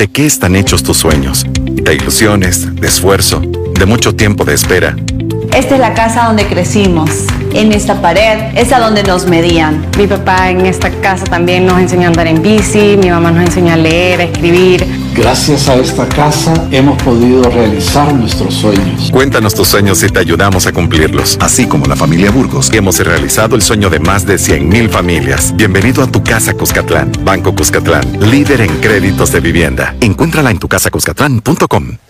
¿De qué están hechos tus sueños? De ilusiones, de esfuerzo, de mucho tiempo de espera. Esta es la casa donde crecimos. En esta pared es a donde nos medían. Mi papá en esta casa también nos enseñó a andar en bici, mi mamá nos enseñó a leer, a escribir. Gracias a esta casa hemos podido realizar nuestros sueños. Cuéntanos tus sueños y te ayudamos a cumplirlos. Así como la familia Burgos, hemos realizado el sueño de más de 100.000 familias. Bienvenido a tu casa Cuscatlán. Banco Cuscatlán, líder en créditos de vivienda. Encuéntrala en tucasacuscatlán.com.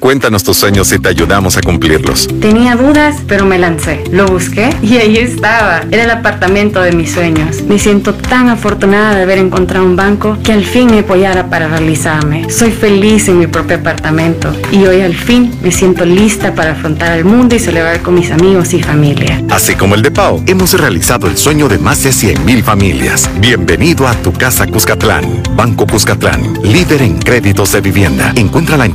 Cuéntanos tus sueños y te ayudamos a cumplirlos. Tenía dudas, pero me lancé. Lo busqué y ahí estaba. Era el apartamento de mis sueños. Me siento tan afortunada de haber encontrado un banco que al fin me apoyara para realizarme. Soy feliz en mi propio apartamento y hoy al fin me siento lista para afrontar el mundo y celebrar con mis amigos y familia. Así como el de Pau, hemos realizado el sueño de más de 100.000 familias. Bienvenido a tu casa Cuscatlán. Banco Cuscatlán, líder en créditos de vivienda. Encuéntrala en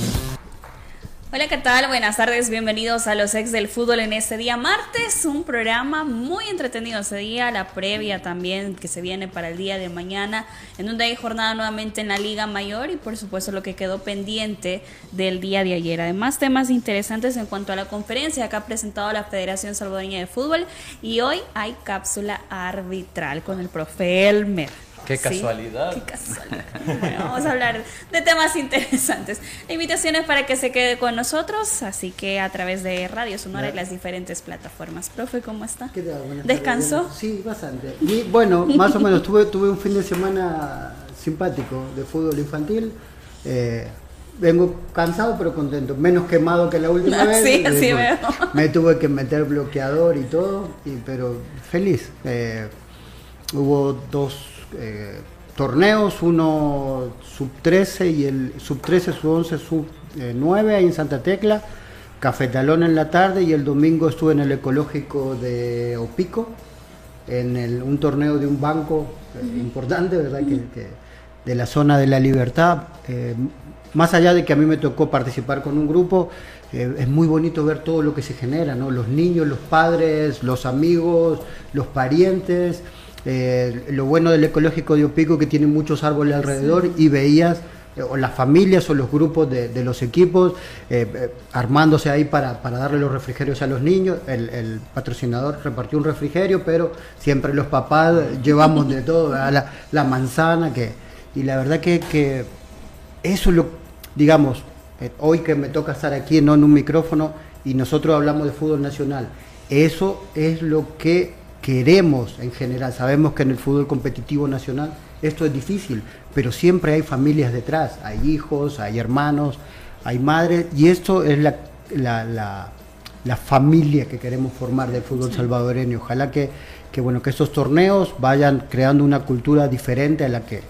Hola, ¿qué tal? Buenas tardes, bienvenidos a los ex del fútbol en este día martes, un programa muy entretenido ese día, la previa también que se viene para el día de mañana, en donde hay jornada nuevamente en la Liga Mayor y por supuesto lo que quedó pendiente del día de ayer. Además, temas interesantes en cuanto a la conferencia que ha presentado la Federación Salvadoreña de Fútbol y hoy hay cápsula arbitral con el profe Elmer. Qué casualidad. Qué casualidad. Bueno, vamos a hablar de temas interesantes. La invitación es para que se quede con nosotros, así que a través de Radio Sonora y las diferentes plataformas. Profe, ¿cómo está? ¿Qué tal? Buenas ¿Descansó? tardes. Sí, bastante. Y bueno, más o menos tuve, tuve un fin de semana simpático de fútbol infantil. Eh, vengo cansado pero contento, menos quemado que la última vez. Sí, así Eh, veo. Me tuve que meter bloqueador y todo, y- pero feliz. Eh, hubo dos eh, torneos, uno sub 13 y el sub 13, sub 11, sub eh, 9 ahí en Santa Tecla. Cafetalón en la tarde y el domingo estuve en el ecológico de Opico, en el- un torneo de un banco eh, importante, ¿verdad? Que, que- de la zona de la libertad. Eh, más allá de que a mí me tocó participar con un grupo, eh, es muy bonito ver todo lo que se genera, ¿no? Los niños, los padres, los amigos, los parientes. Eh, lo bueno del ecológico de Opico que tiene muchos árboles alrededor y veías eh, o las familias o los grupos de, de los equipos eh, armándose ahí para, para darle los refrigerios a los niños. El, el patrocinador repartió un refrigerio, pero siempre los papás llevamos de todo, la, la manzana, que, y la verdad que, que eso es lo, digamos, hoy que me toca estar aquí ¿no? en un micrófono y nosotros hablamos de fútbol nacional, eso es lo que queremos en general. Sabemos que en el fútbol competitivo nacional esto es difícil, pero siempre hay familias detrás, hay hijos, hay hermanos, hay madres, y esto es la, la, la- la familia que queremos formar del fútbol salvadoreño. Ojalá que, que, bueno, que estos torneos vayan creando una cultura diferente a la que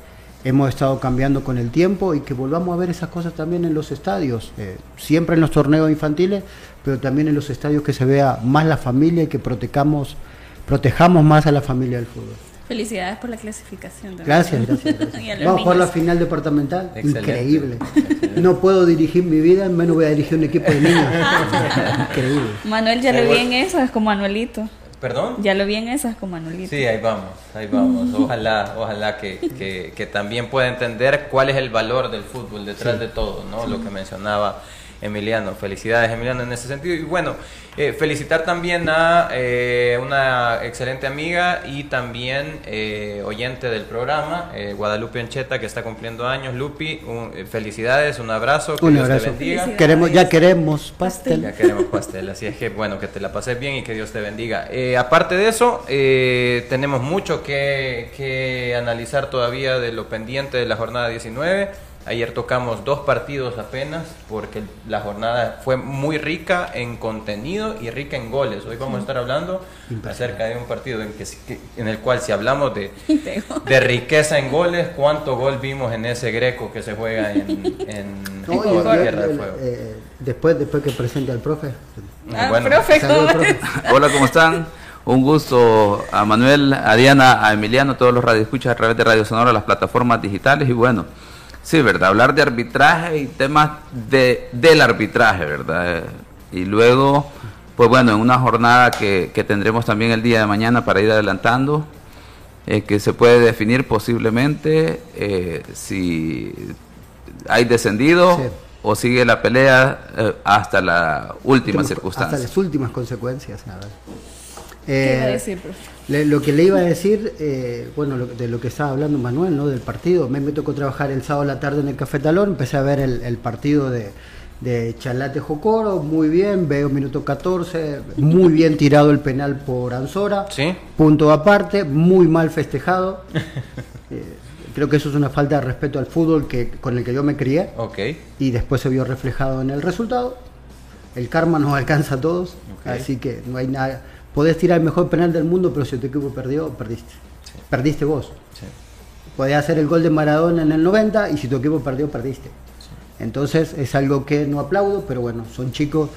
hemos estado cambiando con el tiempo y que volvamos a ver esas cosas también en los estadios, eh, siempre en los torneos infantiles, pero también en los estadios que se vea más la familia y que protejamos, protejamos más a la familia del fútbol. Felicidades por la clasificación. también. Gracias, gracias. gracias. Vamos a jugar la final departamental. Excelente. Increíble. No puedo dirigir mi vida, menos voy a dirigir un equipo de niños. Increíble. Manuel ya lo vi en esas con Manuelito. ¿Perdón? Ya lo vi en esas con Manuelito. Sí, ahí vamos, ahí vamos. Ojalá, ojalá que, que- que también pueda entender cuál es el valor del fútbol detrás de todo, ¿no? Lo que mencionaba Emiliano. Felicidades, Emiliano, en ese sentido. Y bueno, eh, felicitar también a eh, una excelente amiga y también eh, oyente del programa, eh, Guadalupe Ancheta, que está cumpliendo años. Lupi, un- eh, felicidades, un abrazo, que Un Dios abrazo. te bendiga. Queremos, ya queremos pastel. Ya queremos pastel, así es que bueno, que te la pases bien y que Dios te bendiga. Eh, aparte de eso, eh, tenemos mucho que, que analizar todavía de lo pendiente de la jornada 19. Ayer tocamos dos partidos apenas porque la jornada fue muy rica en contenido y rica en goles. Hoy vamos a estar hablando acerca de un partido en, que, en el cual si hablamos de, de riqueza en goles, ¿cuánto gol vimos en ese greco que se juega en, en, No, en y- y- Tierra de el- Fuego? eh, después, después que presente al profe. Ah, bueno. profe, Saludos, ¿cómo profe. Hola, ¿cómo están? Un gusto a Manuel, a Diana, a Emiliano, todos los radioescuchas a través de Radio Sonora, las plataformas digitales y bueno, sí, ¿verdad? Hablar de arbitraje y temas de, del arbitraje, ¿verdad? Y luego, pues bueno, en una jornada que, que tendremos también el día de mañana para ir adelantando, eh, que se puede definir posiblemente eh, si hay descendido Sí. o sigue la pelea eh, hasta la última circunstancia. Hasta las últimas consecuencias. a ver. ¿Qué iba a Eh, decir, profe? le- lo que le iba a decir, eh, bueno, lo- de lo que estaba hablando Manuel, ¿no? Del partido. Me, me tocó trabajar el sábado a la tarde en el Café Talón, empecé a ver el, el partido de, de Chalate Jocoro, muy bien, veo minuto 14, muy bien tirado el penal por Anzora, Sí. punto aparte, muy mal festejado. Eh, creo que eso es una falta de respeto al fútbol que, con el que yo me crié Ok. y después se vio reflejado en el resultado. El karma nos alcanza a todos, Ok. así que no hay nada. Podés tirar el mejor penal del mundo, pero si tu equipo perdió, perdiste. Perdiste vos. Sí. Podés hacer el gol de Maradona en el 90 y si tu equipo perdió, perdiste. Entonces es algo que no aplaudo, pero bueno, son chicos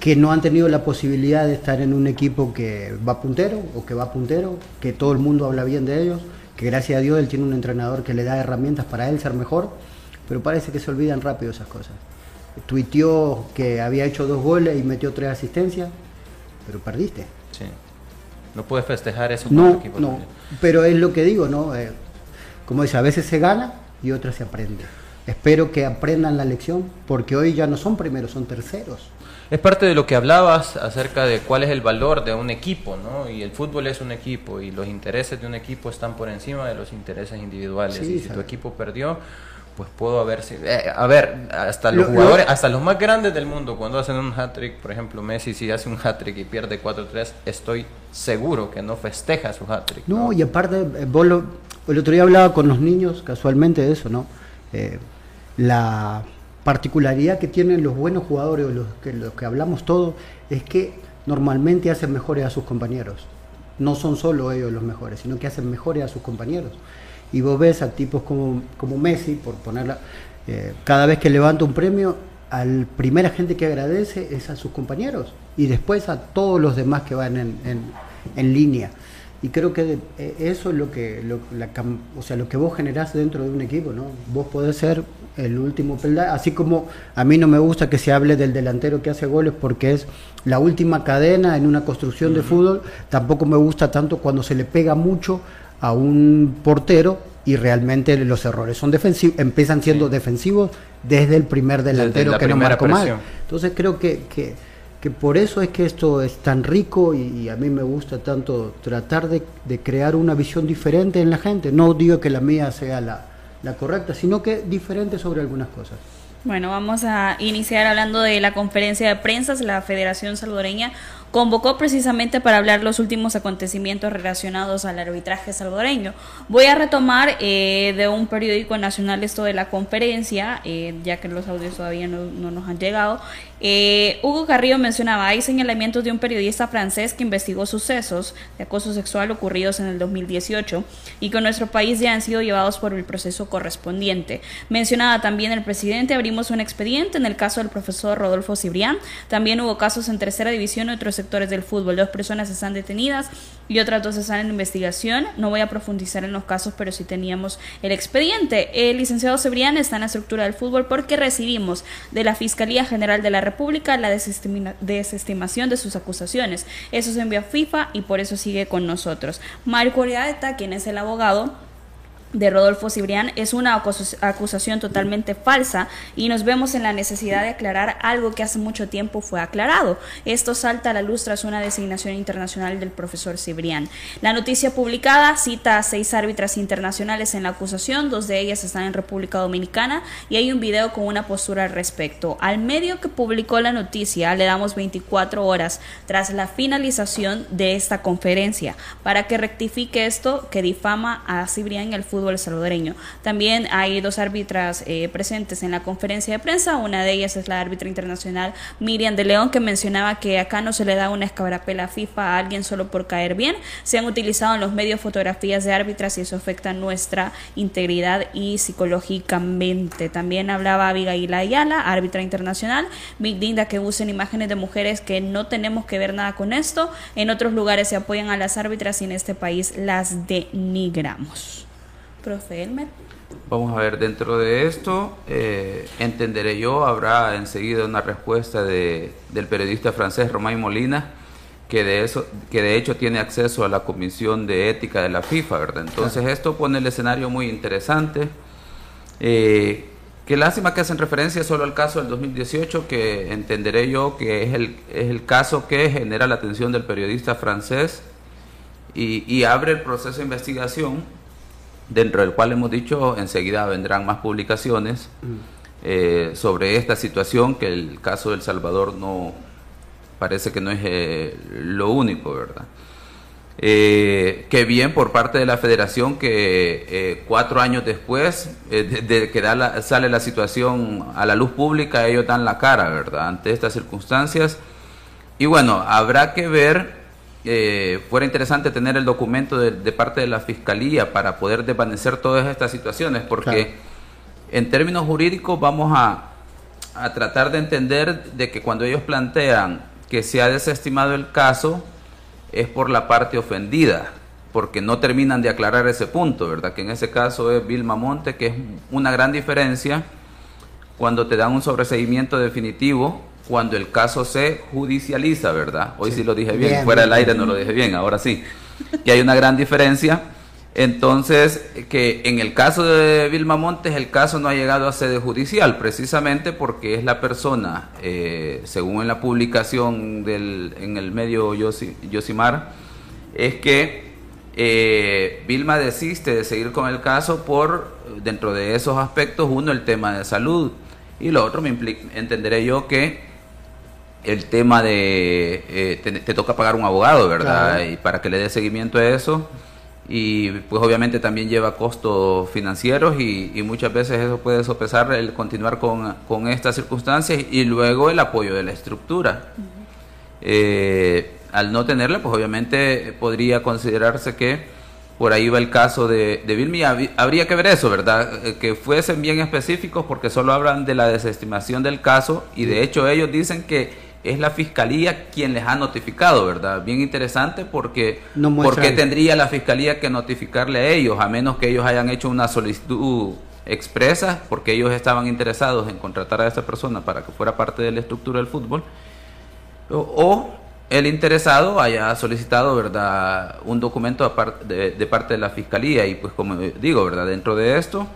que no han tenido la posibilidad de estar en un equipo que va puntero o que va puntero, que todo el mundo habla bien de ellos, que gracias a Dios él tiene un entrenador que le da herramientas para él ser mejor, pero parece que se olvidan rápido esas cosas. Tuiteó que había hecho dos goles y metió tres asistencias, pero perdiste. Sí. No puedes festejar eso con No, tu equipo no, también. pero es lo que digo, ¿no? Eh, como dice, a veces se gana y otras se aprende. Espero que aprendan la lección, porque hoy ya no son primeros, son terceros. Es parte de lo que hablabas acerca de cuál es el valor de un equipo, ¿no? Y el fútbol es un equipo y los intereses de un equipo están por encima de los intereses individuales. Sí, y si tu equipo perdió, pues puedo haber... eh, a ver, hasta los Lo- jugadores, lo- hasta los más grandes del mundo, cuando hacen un hat-trick, por ejemplo, Messi, si hace un hat-trick y pierde 4-3, estoy seguro que no festeja su hat-trick. No, y aparte, eh, vos lo- el otro día hablaba con los niños casualmente de eso, ¿no? Eh, la particularidad que tienen los buenos jugadores, o los que, los que hablamos todos, es que normalmente hacen mejores a sus compañeros. No son solo ellos los mejores, sino que hacen mejores a sus compañeros. Y vos ves a tipos como, como Messi, por ponerla, eh, cada vez que levanta un premio, al primera gente que agradece es a sus compañeros y después a todos los demás que van en, en- en línea. Y creo que de- eh, eso es lo que, lo, la o sea, lo que vos generás dentro de un equipo, ¿no? Vos podés ser el último peldaño, así como a mí no me gusta que se hable del delantero que hace goles porque es la última cadena en una construcción de fútbol, tampoco me gusta tanto cuando se le pega mucho a un portero y realmente los errores son defensivos, empiezan siendo defensivos desde el primer delantero la que no marcó mal. Entonces creo que, que, que por eso es que esto es tan rico y, y a mí me gusta tanto tratar de, de crear una visión diferente en la gente. No digo que la mía sea la, la correcta, sino que diferente sobre algunas cosas. Bueno, vamos a iniciar hablando de la conferencia de prensa. La Federación Salvadoreña convocó precisamente para hablar los últimos acontecimientos relacionados al arbitraje salvadoreño. Voy a retomar eh, de un periódico nacional esto de la conferencia, eh, ya que los audios todavía no, no nos han llegado. Eh, Hugo Carrillo mencionaba, hay señalamientos de un periodista francés que investigó sucesos de acoso sexual ocurridos en el 2018 y que en nuestro país ya han sido llevados por el proceso correspondiente. Mencionaba también el presidente, abrimos un expediente en el caso del profesor Rodolfo Cibrián. También hubo casos en tercera división y otros sectores del fútbol. Dos personas están detenidas y otras dos están en investigación. No voy a profundizar en los casos, pero sí teníamos el expediente. El licenciado Cibrián está en la estructura del fútbol porque recibimos de la Fiscalía General de la República la desestima- desestimación de sus acusaciones. Eso se envió a FIFA y por eso sigue con nosotros. Marco Oriadeta, quien es el abogado, de Rodolfo Cibrián es una acusación totalmente falsa y nos vemos en la necesidad de aclarar algo que hace mucho tiempo fue aclarado. Esto salta a la luz tras una designación internacional del profesor Cibrián. La noticia publicada cita a seis árbitras internacionales en la acusación, dos de ellas están en República Dominicana y hay un video con una postura al respecto. Al medio que publicó la noticia le damos 24 horas tras la finalización de esta conferencia para que rectifique esto que difama a Cibrián y al fútbol fútbol salvadoreño. También hay dos árbitras eh, presentes en la conferencia de prensa, una de ellas es la árbitra internacional Miriam de León, que mencionaba que acá no se le da una escabrapela FIFA a alguien solo por caer bien. Se han utilizado en los medios fotografías de árbitras y eso afecta nuestra integridad y psicológicamente. También hablaba Abigail Ayala, árbitra internacional, Big Dinda, que usen imágenes de mujeres que no tenemos que ver nada con esto. En otros lugares se apoyan a las árbitras y en este país las denigramos. Profe Vamos a ver, dentro de esto, eh, entenderé yo, habrá enseguida una respuesta de, del periodista francés Romain Molina, que de, eso, que de hecho tiene acceso a la Comisión de Ética de la FIFA, ¿verdad? Entonces esto pone el escenario muy interesante. Eh, qué lástima que hacen referencia solo al caso del 2018, que entenderé yo que es el, es el caso que genera la atención del periodista francés y, y abre el proceso de investigación dentro del cual hemos dicho enseguida vendrán más publicaciones mm. eh, sobre esta situación, que el caso del Salvador no parece que no es eh, lo único, ¿verdad? Eh, que bien por parte de la federación que cuatro años después de, que sale la situación a la luz pública, ellos dan la cara, ¿verdad? Ante estas circunstancias. Y bueno, habrá que ver eh, fuera interesante tener el documento de, parte de la Fiscalía para poder desvanecer todas estas situaciones, porque en términos jurídicos vamos a, tratar de entender de que cuando ellos plantean que se ha desestimado el caso es por la parte ofendida, porque no terminan de aclarar ese punto, ¿verdad? Que en ese caso es Vilma Monte, que es una gran diferencia cuando te dan un sobreseguimiento definitivo cuando el caso se judicializa, ¿verdad? Hoy sí, lo dije bien, fuera del aire no lo dije bien, ahora sí. Que hay una gran diferencia. Entonces, que en el caso de Vilma Montes, el caso no ha llegado a sede judicial, precisamente porque es la persona, eh, según en la publicación del, en el medio Yosimar, es que eh, Vilma desiste de seguir con el caso por, dentro de esos aspectos, uno, el tema de salud, y lo otro, me entenderé yo que el tema de eh, te, toca pagar un abogado, ¿verdad? Y para que le dé seguimiento a eso. Y pues obviamente también lleva costos financieros y, muchas veces eso puede sopesar el continuar con, estas circunstancias y luego el apoyo de la estructura. Eh, al no tenerla, pues obviamente podría considerarse que por ahí va el caso de, de Vilmi. Habría que ver eso, ¿verdad? Eh, que fuesen bien específicos porque solo hablan de la desestimación del caso y de hecho ellos dicen que es la fiscalía quien les ha notificado, ¿verdad? Bien interesante porque ¿por qué tendría la fiscalía que notificarle a ellos, a menos que ellos hayan hecho una solicitud expresa, porque ellos estaban interesados en contratar a esa persona para que fuera parte de la estructura del fútbol, o, el interesado haya solicitado, ¿verdad?, un documento de, de, parte de la fiscalía y pues como digo, ¿verdad?, dentro de esto...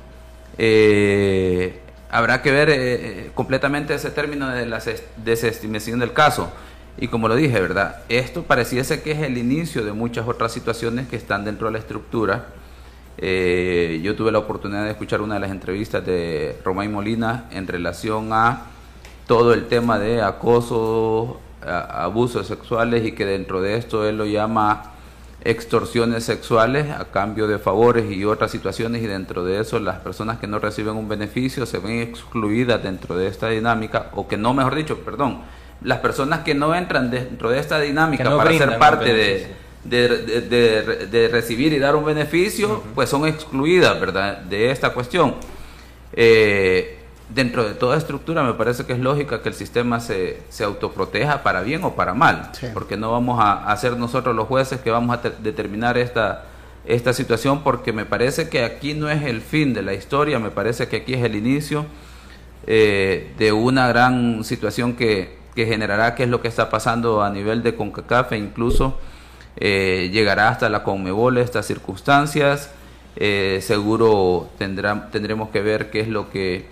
Eh, habrá que ver eh, eh, completamente ese término de la desestimación del caso. Y como lo dije, ¿verdad? Esto pareciese que es el inicio de muchas otras situaciones que están dentro de la estructura. Eh, yo tuve la oportunidad de escuchar una de las entrevistas de Romain Molina en relación a todo el tema de acoso, abusos sexuales y que dentro de esto él lo llama extorsiones sexuales a cambio de favores y otras situaciones y dentro de eso las personas que no reciben un beneficio se ven excluidas dentro de esta dinámica o que no, mejor dicho, perdón, las personas que no entran dentro de esta dinámica para ser parte de, de, recibir y dar un beneficio, pues son excluidas, ¿verdad?, de esta cuestión. Eh, dentro de toda estructura me parece que es lógica que el sistema se, se autoproteja para bien o para mal, porque no vamos a, a, ser nosotros los jueces que vamos a determinar esta, esta situación, porque me parece que aquí no es el fin de la historia, me parece que aquí es el inicio eh, de una gran situación que, que generará qué es lo que está pasando a nivel de CONCACAF e incluso eh, llegará hasta la CONMEBOL estas circunstancias. Eh, seguro tendrá, tendremos que ver qué es lo que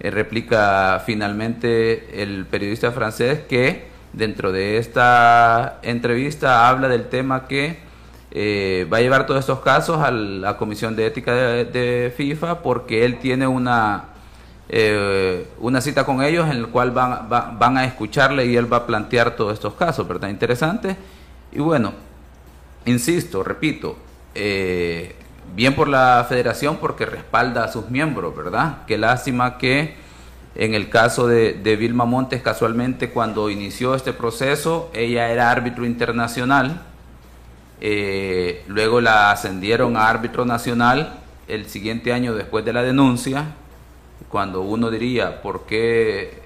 eh, replica finalmente el periodista francés que dentro de esta entrevista habla del tema que eh, va a llevar todos estos casos a la Comisión de Ética de, FIFA porque él tiene una, una cita con ellos en el cual van, van a escucharle y él va a plantear todos estos casos, ¿verdad? Interesante. Y bueno, insisto, repito, eh, bien por la federación porque respalda a sus miembros, ¿verdad? Qué lástima que en el caso de, Vilma Montes, casualmente cuando inició este proceso, ella era árbitro internacional, eh, luego la ascendieron a árbitro nacional el siguiente año después de la denuncia, cuando uno diría, ¿por qué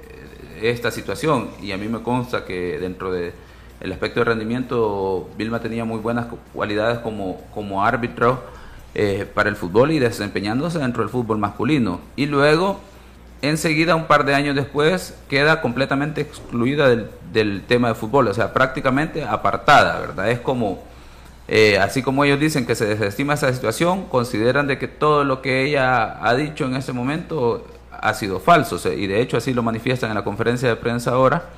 esta situación? Y a mí me consta que dentro de el aspecto de rendimiento, Vilma tenía muy buenas cualidades como, como árbitro eh, para el fútbol y desempeñándose dentro del fútbol masculino. Y luego, enseguida, un par de años después, queda completamente excluida del, tema de fútbol, o sea, prácticamente apartada, ¿verdad? Es como, eh, así como ellos dicen que se desestima esa situación, consideran de que todo lo que ella ha dicho en ese momento ha sido falso, y de hecho así lo manifiestan en la conferencia de prensa ahora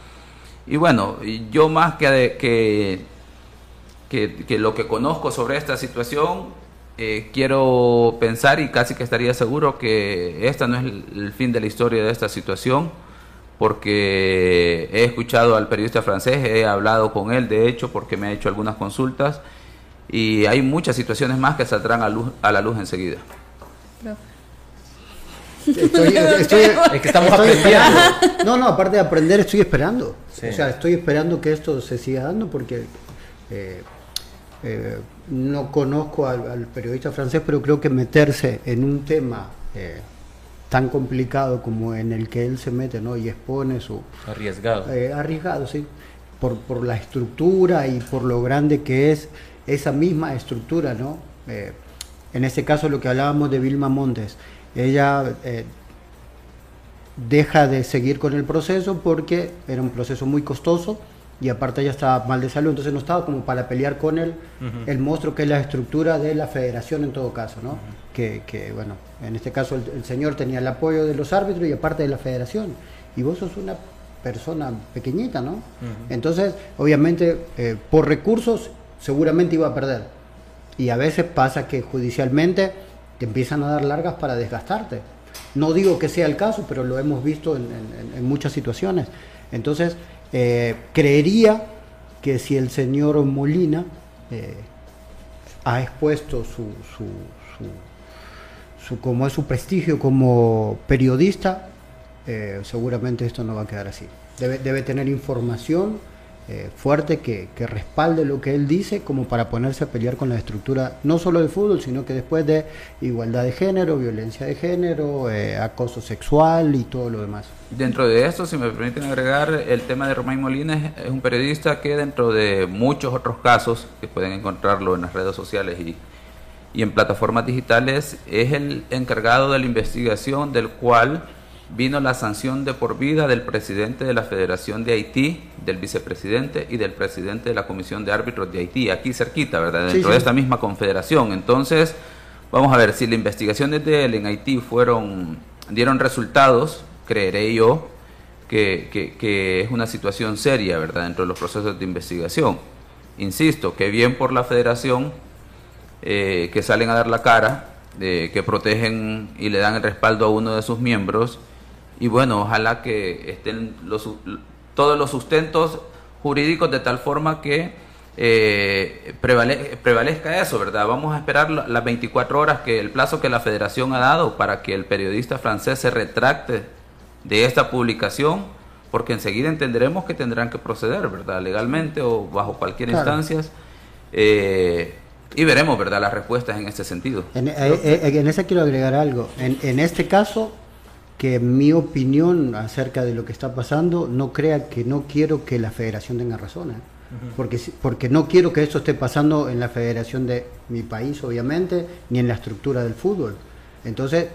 y bueno, yo más que, que, que, lo que conozco sobre esta situación, eh, quiero pensar y casi que estaría seguro que esta no es el, fin de la historia de esta situación, porque he escuchado al periodista francés, he hablado con él, de hecho, porque me ha hecho algunas consultas, y hay muchas situaciones más que saldrán a, luz, a la luz enseguida. Estoy, es que estamos aprendiendo. No, no, aparte de aprender, estoy esperando. O sea, estoy esperando que esto se siga dando porque eh, eh, no conozco al, periodista francés, pero creo que meterse en un tema eh, tan complicado como en el que él se mete ¿no? y expone su... Arriesgado. arriesgado, sí. Por, por la estructura y por lo grande que es esa misma estructura, ¿no? en este caso lo que hablábamos de Vilma Montes ella eh, deja de seguir con el proceso porque era un proceso muy costoso y aparte ella estaba mal de salud, entonces no estaba como para pelear con él, el monstruo que es la estructura de la federación en todo caso, ¿no? que, bueno, en este caso el, señor tenía el apoyo de los árbitros y aparte de la federación, y vos sos una persona pequeñita, ¿no? Entonces, obviamente, eh, por recursos seguramente iba a perder. Y a veces pasa que judicialmente te empiezan a dar largas para desgastarte. No digo que sea el caso, pero lo hemos visto en, muchas situaciones. Entonces, eh, creería que si el señor Molina eh, ha expuesto su, su, su, como es su prestigio como periodista, eh, seguramente esto no va a quedar así. Debe, debe tener información eh, fuerte que, respalde lo que él dice como para ponerse a pelear con la estructura no solo del fútbol, sino que después de igualdad de género, violencia de género, eh, acoso sexual y todo lo demás. Dentro de esto, si me permiten agregar, el tema de Román Molina es, un periodista que dentro de muchos otros casos, que pueden encontrarlo en las redes sociales y, y en plataformas digitales, es el encargado de la investigación del cual vino la sanción de por vida del presidente de la Federación de Haití, del vicepresidente y del presidente de la Comisión de Árbitros de Haití, aquí cerquita, ¿verdad? Dentro de esta misma confederación. Entonces, vamos a ver, si las investigaciones de él en Haití fueron, dieron resultados, creeré yo que, que, es una situación seria, ¿verdad? Dentro de los procesos de investigación. Insisto, que bien por la federación eh, que salen a dar la cara, eh, que protegen y le dan el respaldo a uno de sus miembros, y bueno, ojalá que estén los, todos los sustentos jurídicos de tal forma que eh, prevalezca eso, ¿verdad? Vamos a esperar las 24 horas que el plazo que la federación ha dado para que el periodista francés se retracte de esta publicación, porque enseguida entenderemos que tendrán que proceder, ¿verdad? Legalmente o bajo cualquier instancia. Eh, y veremos, ¿verdad?, las respuestas en este sentido. En, eh, en ese quiero agregar algo. En, en este caso, que mi opinión acerca de lo que está pasando no crea que no quiero que la federación tenga razón, ¿eh? porque, porque no quiero que esto esté pasando en la federación de mi país, obviamente, ni en la estructura del fútbol. Entonces,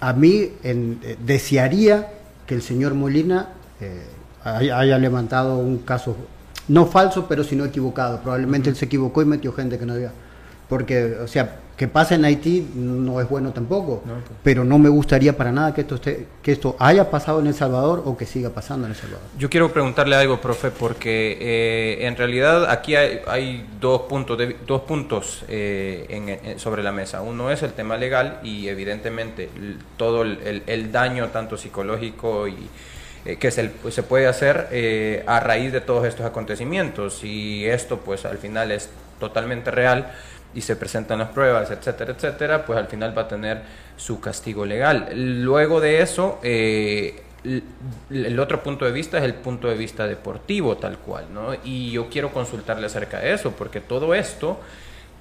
a mí eh, desearía que el señor Molina eh, haya, levantado un caso, no falso, pero sino equivocado. Probablemente él se equivocó y metió gente que no debía. Porque, o sea, que pase en Haití no es bueno tampoco, pues. pero no me gustaría para nada que esto, esté, que esto haya pasado en El Salvador o que siga pasando en El Salvador. Yo quiero preguntarle algo, profe, porque eh, en realidad aquí hay, dos puntos, de, dos puntos eh, sobre la mesa. Uno es el tema legal y evidentemente todo el, daño tanto psicológico y eh, que se, pues, se, puede hacer a raíz de todos estos acontecimientos y esto pues al final es totalmente real y se presentan las pruebas, etcétera, etcétera, pues al final va a tener su castigo legal. Luego de eso, eh, el otro punto de vista es el punto de vista deportivo tal cual, ¿no? Y yo quiero consultarle acerca de eso, porque todo esto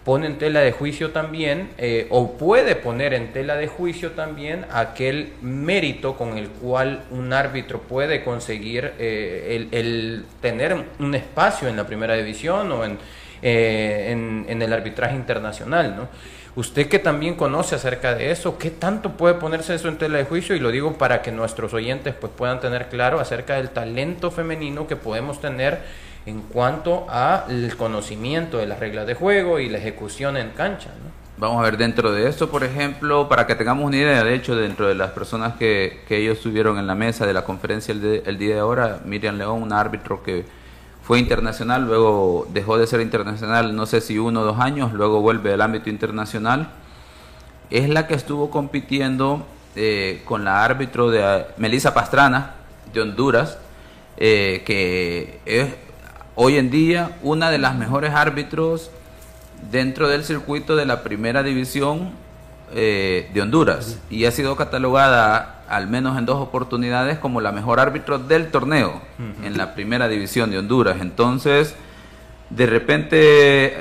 pone en tela de juicio también, eh, o puede poner en tela de juicio también aquel mérito con el cual un árbitro puede conseguir eh, el tener un espacio en la primera división o en eh, en, el arbitraje internacional. ¿no? Usted que también conoce acerca de eso, ¿qué tanto puede ponerse eso en tela de juicio? Y lo digo para que nuestros oyentes pues, puedan tener claro acerca del talento femenino que podemos tener en cuanto al conocimiento de las reglas de juego y la ejecución en cancha. Vamos a ver dentro de esto, por ejemplo, para que tengamos una idea, de hecho, dentro de las personas que, que ellos estuvieron en la mesa de la conferencia el, el día de ahora, Miriam León, un árbitro que fue internacional, luego dejó de ser internacional, no sé si uno o dos años, luego vuelve al ámbito internacional. Es la que estuvo compitiendo eh, con la árbitro de eh, Melissa Pastrana, de Honduras, eh, que es hoy en día una de las mejores árbitros dentro del circuito de la primera división de Honduras. Y ha sido catalogada al menos en dos oportunidades, como la mejor árbitro del torneo en la primera división de Honduras. Entonces, de repente,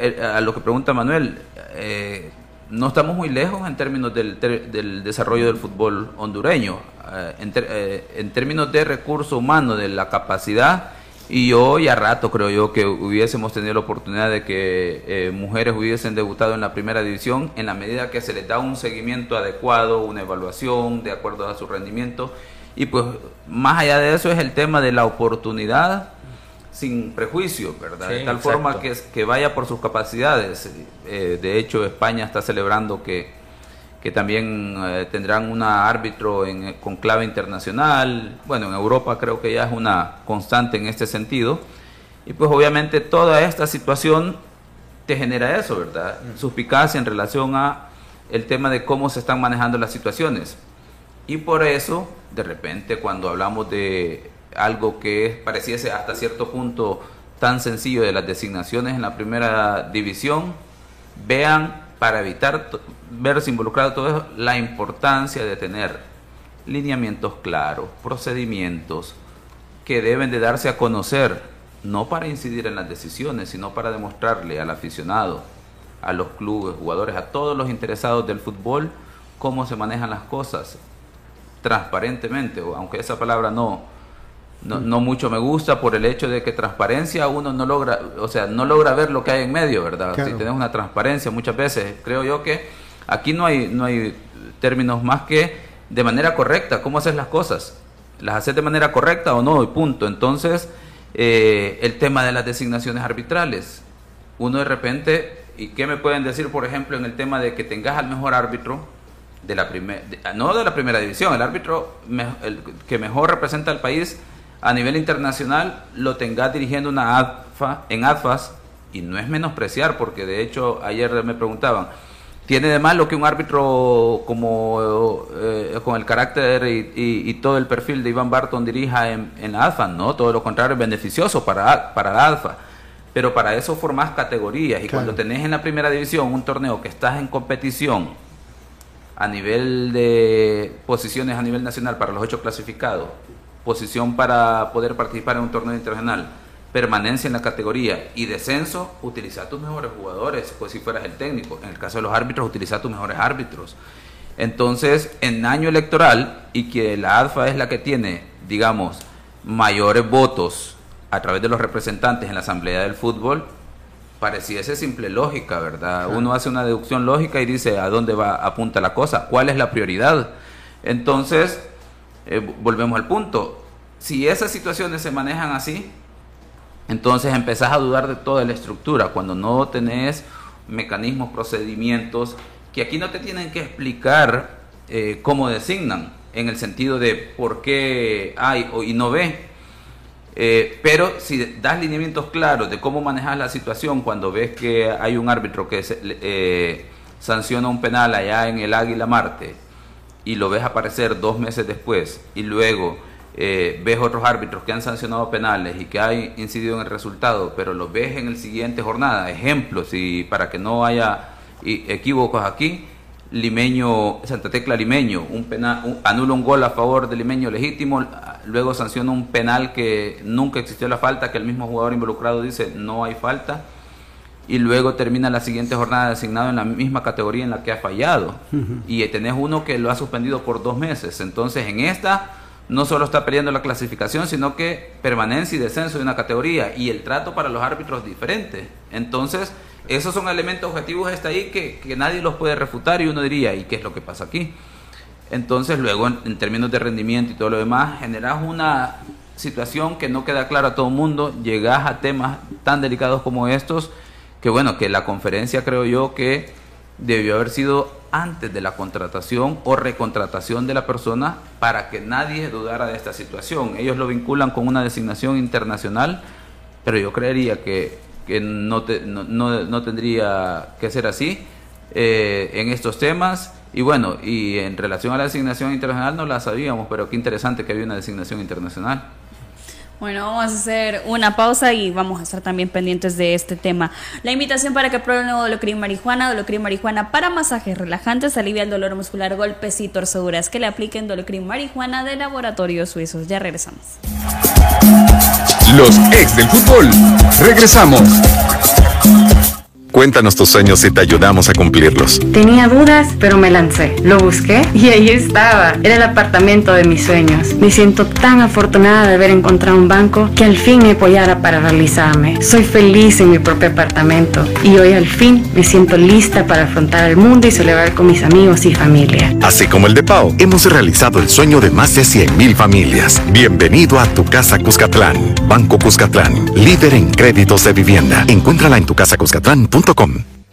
eh, a lo que pregunta Manuel, eh, no estamos muy lejos en términos del, del desarrollo del fútbol hondureño, eh, en, en, términos de recurso humano, de la capacidad y hoy a rato creo yo que hubiésemos tenido la oportunidad de que eh, mujeres hubiesen debutado en la primera división en la medida que se les da un seguimiento adecuado, una evaluación de acuerdo a su rendimiento. Y pues más allá de eso es el tema de la oportunidad sin prejuicio, ¿verdad? de tal forma que, que vaya por sus capacidades. Eh, de hecho, España está celebrando que que también eh, tendrán un árbitro en, con clave internacional. Bueno, en Europa creo que ya es una constante en este sentido. Y pues obviamente toda esta situación te genera eso, ¿verdad? Suspicacia en relación a el tema de cómo se están manejando las situaciones. Y por eso, de repente, cuando hablamos de algo que pareciese hasta cierto punto tan sencillo de las designaciones en la primera división, vean para evitar verse involucrado todo eso, la importancia de tener lineamientos claros, procedimientos que deben de darse a conocer, no para incidir en las decisiones, sino para demostrarle al aficionado, a los clubes, jugadores, a todos los interesados del fútbol, cómo se manejan las cosas transparentemente, aunque esa palabra no, no, no, mucho me gusta por el hecho de que transparencia uno no logra, o sea, no logra ver lo que hay en medio, ¿verdad? Si tenés una transparencia muchas veces, creo yo que aquí no hay, no hay términos más que de manera correcta, cómo haces las cosas. ¿Las haces de manera correcta o no? Y punto. Entonces, eh, el tema de las designaciones arbitrales. Uno de repente, ¿y qué me pueden decir, por ejemplo, en el tema de que tengas al mejor árbitro de la primera, no de la primera división, el árbitro que mejor representa al país a nivel internacional lo tenga dirigiendo una AFA, en AFAS, y no es menospreciar, porque de hecho ayer me preguntaban, ¿tiene de malo que un árbitro como eh, con el carácter y, todo el perfil de Iván Barton dirija en, en la AFA? No, todo lo contrario, es beneficioso para, para la AFA. Pero para eso formas categorías y cuando tenés en la primera división un torneo que estás en competición a nivel de posiciones a nivel nacional para los ocho clasificados posición para poder participar en un torneo internacional, permanencia en la categoría y descenso, utiliza tus mejores jugadores, pues si fueras el técnico. En el caso de los árbitros, utiliza tus mejores árbitros. Entonces, en año electoral, y que la ADFA es la que tiene, digamos, mayores votos a través de los representantes en la Asamblea del Fútbol, pareciese simple lógica, ¿verdad? Uno hace una deducción lógica y dice a dónde va apunta la cosa, cuál es la prioridad. Entonces, eh, volvemos al punto. Si esas situaciones se manejan así, entonces empezás a dudar de toda la estructura. Cuando no tenés mecanismos, procedimientos que aquí no te tienen que explicar eh, cómo designan, en el sentido de por qué hay y no ve. Eh, pero si das lineamientos claros de cómo manejar la situación cuando ves que hay un árbitro que eh, sanciona un penal allá en el Águila Marte y lo ves aparecer dos meses después y luego eh, ves otros árbitros que han sancionado penales y que han incidido en el resultado, pero los ves en el siguiente jornada, ejemplos, y para que no haya equívocos aquí, Limeño, Santa Tecla Limeño, un penal, anula un gol a favor de Limeño legítimo, luego sanciona un penal que nunca existió la falta, que el mismo jugador involucrado dice no hay falta, y luego termina la siguiente jornada designado en la misma categoría en la que ha fallado, y tenés uno que lo ha suspendido por dos meses, entonces en esta no solo está peleando la clasificación, sino que permanencia y descenso de una categoría y el trato para los árbitros diferente. Entonces, esos son elementos objetivos está ahí que, nadie los puede refutar y uno diría, ¿y qué es lo que pasa aquí? Entonces, luego, en, términos de rendimiento y todo lo demás, generas una situación que no queda clara a todo el mundo, llegas a temas tan delicados como estos, que bueno, que la conferencia creo yo que debió haber sido antes de la contratación o recontratación de la persona para que nadie dudara de esta situación. Ellos lo vinculan con una designación internacional, pero yo creería que, no, no, tendría que ser así eh, en estos temas. Y bueno, y en relación a la designación internacional no la sabíamos, pero qué interesante que había una designación internacional. Bueno, vamos a hacer una pausa y vamos a estar también pendientes de este tema. La invitación para que prueben Dolocrin Marijuana, Dolocrin Marijuana para masajes relajantes, alivia el dolor muscular, golpes y torceduras. Que le apliquen Dolocrin Marijuana de laboratorios suizos. Ya regresamos. Los ex del fútbol. Regresamos. Cuéntanos tus sueños y te ayudamos a cumplirlos. Tenía dudas, pero me lancé. Lo busqué y ahí estaba. Era el apartamento de mis sueños. Me siento tan afortunada de haber encontrado un banco que al fin me apoyara para realizarme. Soy feliz en mi propio apartamento y hoy al fin me siento lista para afrontar el mundo y celebrar con mis amigos y familia. Así como el de Pau, hemos realizado el sueño de más de 100.000 familias. Bienvenido a tu casa Cuscatlán. Banco Cuscatlán, líder en créditos de vivienda. Encuéntrala en tu casa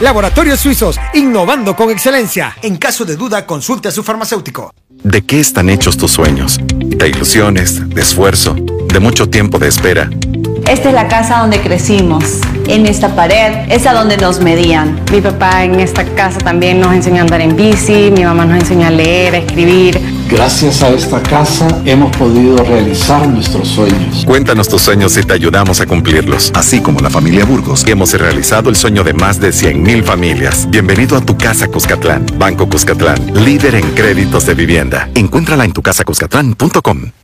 Laboratorios Suizos, innovando con excelencia. En caso de duda, consulte a su farmacéutico. ¿De qué están hechos tus sueños? De ilusiones, de esfuerzo, de mucho tiempo de espera. Esta es la casa donde crecimos. En esta pared es a donde nos medían. Mi papá en esta casa también nos enseñó a andar en bici, mi mamá nos enseñó a leer, a escribir. Gracias a esta casa hemos podido realizar nuestros sueños. Cuéntanos tus sueños y te ayudamos a cumplirlos. Así como la familia Burgos, hemos realizado el sueño de más de 100.000 familias. Bienvenido a tu casa Cuscatlán. Banco Cuscatlán, líder en créditos de vivienda. Encuéntrala en tu tucasacuscatlán.com.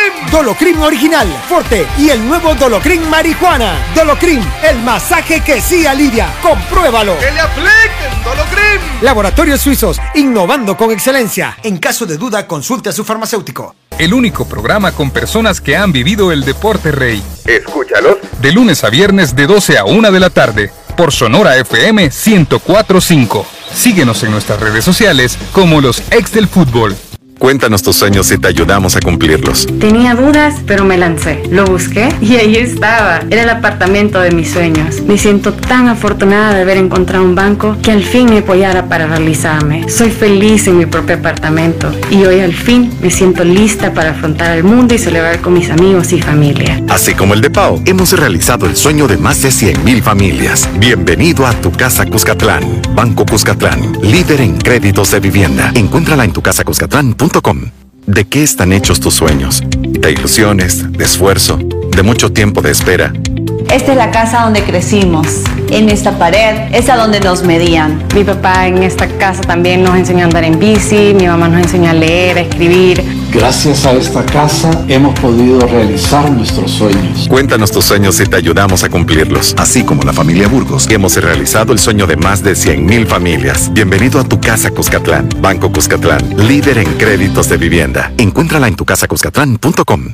Dolocrin Original, Forte y el nuevo Dolocrin Marijuana. Dolocrin, el masaje que sí alivia. Compruébalo. ¡Que le apliquen Dolocrin! Laboratorios Suizos, innovando con excelencia. En caso de duda, consulte a su farmacéutico. El único programa con personas que han vivido el deporte rey. Escúchalos. De lunes a viernes de 12 a 1 de la tarde por Sonora FM 1045. Síguenos en nuestras redes sociales como los ex del fútbol. Cuéntanos tus sueños y te ayudamos a cumplirlos. Tenía dudas, pero me lancé. Lo busqué y ahí estaba. Era el apartamento de mis sueños. Me siento tan afortunada de haber encontrado un banco que al fin me apoyara para realizarme. Soy feliz en mi propio apartamento y hoy al fin me siento lista para afrontar el mundo y celebrar con mis amigos y familia. Así como el de Pau, hemos realizado el sueño de más de 100.000 familias. Bienvenido a tu casa Cuscatlán. Banco Cuscatlán, líder en créditos de vivienda. Encuéntrala en tu casa ¿De qué están hechos tus sueños? De ilusiones, de esfuerzo, de mucho tiempo de espera. Esta es la casa donde crecimos. En esta pared es a donde nos medían. Mi papá en esta casa también nos enseñó a andar en bici, mi mamá nos enseñó a leer, a escribir. Gracias a esta casa hemos podido realizar nuestros sueños. Cuéntanos tus sueños y te ayudamos a cumplirlos, así como la familia Burgos, hemos realizado el sueño de más de 100.000 familias. Bienvenido a tu casa Cuscatlán. Banco Cuscatlán, líder en créditos de vivienda. Encuéntrala en tucasacuscatlán.com.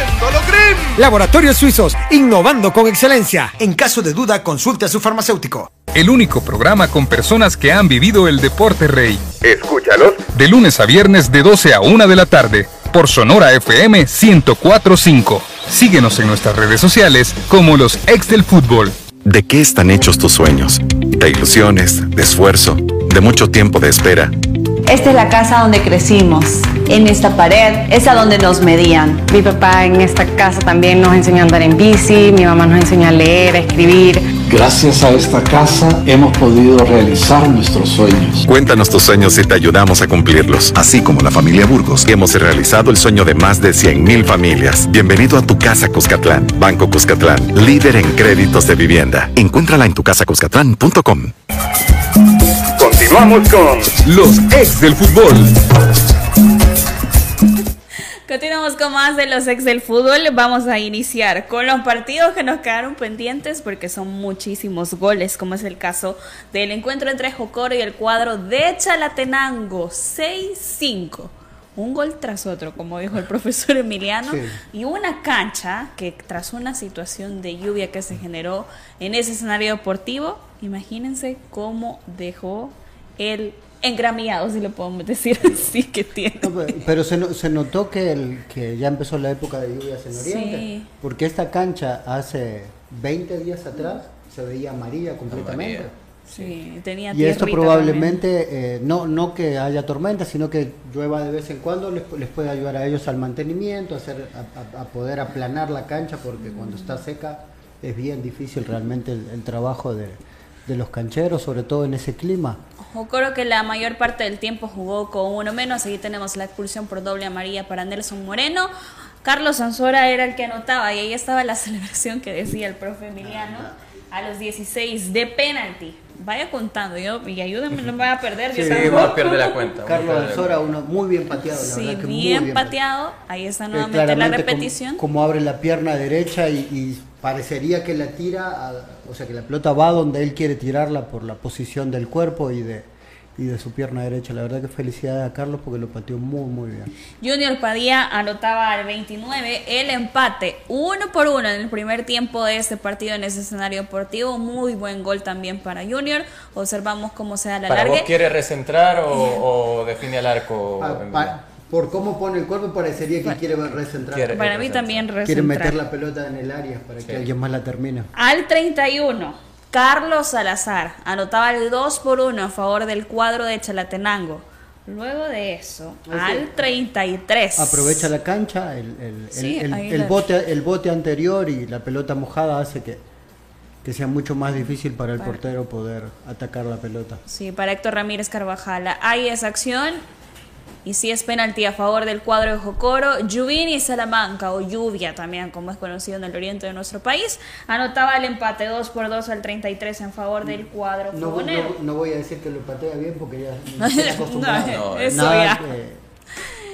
Laboratorios Suizos, innovando con excelencia. En caso de duda, consulte a su farmacéutico. El único programa con personas que han vivido el deporte rey. Escúchalos. De lunes a viernes de 12 a 1 de la tarde. Por Sonora FM 1045. Síguenos en nuestras redes sociales como los ex del fútbol. ¿De qué están hechos tus sueños? De ilusiones, de esfuerzo, de mucho tiempo de espera. Esta es la casa donde crecimos. En esta pared es a donde nos medían. Mi papá en esta casa también nos enseñó a andar en bici, mi mamá nos enseñó a leer, a escribir. Gracias a esta casa hemos podido realizar nuestros sueños. Cuéntanos tus sueños y te ayudamos a cumplirlos, así como la familia Burgos, hemos realizado el sueño de más de 100.000 familias. Bienvenido a tu casa Cuscatlán. Banco Cuscatlán, líder en créditos de vivienda. Encuéntrala en tucasacuscatlán.com. Continuamos con los ex del fútbol. Continuamos con más de los ex del fútbol. Vamos a iniciar con los partidos que nos quedaron pendientes porque son muchísimos goles, como es el caso del encuentro entre Jocoro y el cuadro de Chalatenango. 6-5. Un gol tras otro, como dijo el profesor Emiliano, sí. y una cancha que tras una situación de lluvia que se generó en ese escenario deportivo, imagínense cómo dejó el engramillado, si le podemos decir así, que tiene. No, pero, pero se, se, notó que, el, que ya empezó la época de lluvias en Oriente, sí. porque esta cancha hace 20 días atrás se veía amarilla completamente. Amarilla. Sí, tenía y esto probablemente, eh, no, no que haya tormenta, sino que llueva de vez en cuando, les, les puede ayudar a ellos al mantenimiento, a, hacer, a, a, a poder aplanar la cancha, porque cuando está seca es bien difícil realmente el, el trabajo de, de los cancheros, sobre todo en ese clima. Yo creo que la mayor parte del tiempo jugó con uno menos. Aquí tenemos la expulsión por doble amarilla para Nelson Moreno. Carlos Sansora era el que anotaba y ahí estaba la celebración que decía el profe Emiliano a los 16 de penalti. Vaya contando, yo y ayúdenme, no me voy a perder. Sí, yo va a perder la cuenta. Carlos Sansora, uno muy bien pateado. La sí, verdad que bien, muy bien pateado. Ahí está nuevamente la repetición. Como, como, abre la pierna derecha y, y parecería que la tira, a, o sea que la pelota va donde él quiere tirarla por la posición del cuerpo y de, y de su pierna derecha. La verdad que felicidades a Carlos porque lo pateó muy muy bien. Junior Padilla anotaba al 29 el empate, uno por uno en el primer tiempo de este partido en ese escenario deportivo. Muy buen gol también para Junior. Observamos cómo se da la ¿Para vos quiere recentrar o, o define al arco? Pa, pa, por cómo pone el cuerpo parecería que bueno, quiere recentrar. Quiere para mí también recentrar. Quiere meter la pelota en el área para sí. que alguien más la termine. Al 31, Carlos Salazar anotaba el 2 por 1 a favor del cuadro de Chalatenango. Luego de eso, al 33. Aprovecha la cancha, el, el, sí, el, el bote, el bote anterior y la pelota mojada hace que, que sea mucho más difícil para el para. portero poder atacar la pelota. Sí, para Héctor Ramírez Carvajal. Hay esa acción y si es penalti a favor del cuadro de Jocoro, Lluvini Salamanca, o Lluvia también, como es conocido en el oriente de nuestro país, anotaba el empate 2 por 2 al 33 en favor del cuadro no, no, no, voy a decir que lo patea bien porque ya no estoy acostumbrado. no, eso Nada, ya. Eh,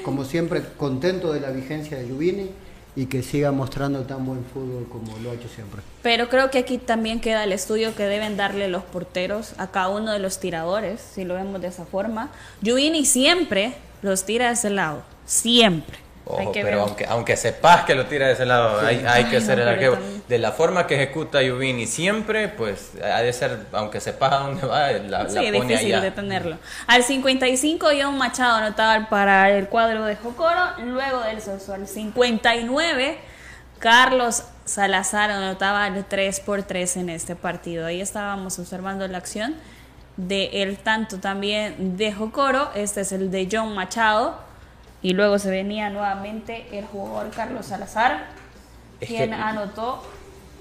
como siempre, contento de la vigencia de Lluvini y que siga mostrando tan buen fútbol como lo ha hecho siempre. Pero creo que aquí también queda el estudio que deben darle los porteros a cada uno de los tiradores, si lo vemos de esa forma. Lluvini siempre los tira de ese lado, siempre. Ojo, pero aunque, aunque sepas que lo tira de ese lado, sí. hay, hay, que ser el arquero. De la forma que ejecuta Yubini siempre, pues ha de ser, aunque sepas a dónde va, la, sí, la pone difícil allá. detenerlo. Al 55, John Machado anotaba para el cuadro de Jocoro. Luego del Soso, al 59, Carlos Salazar anotaba el 3 por 3 en este partido. Ahí estábamos observando la acción de el tanto también de Jocoro. Este es el de John Machado. Y luego se venía nuevamente el jugador Carlos Salazar, Es quien que- anotó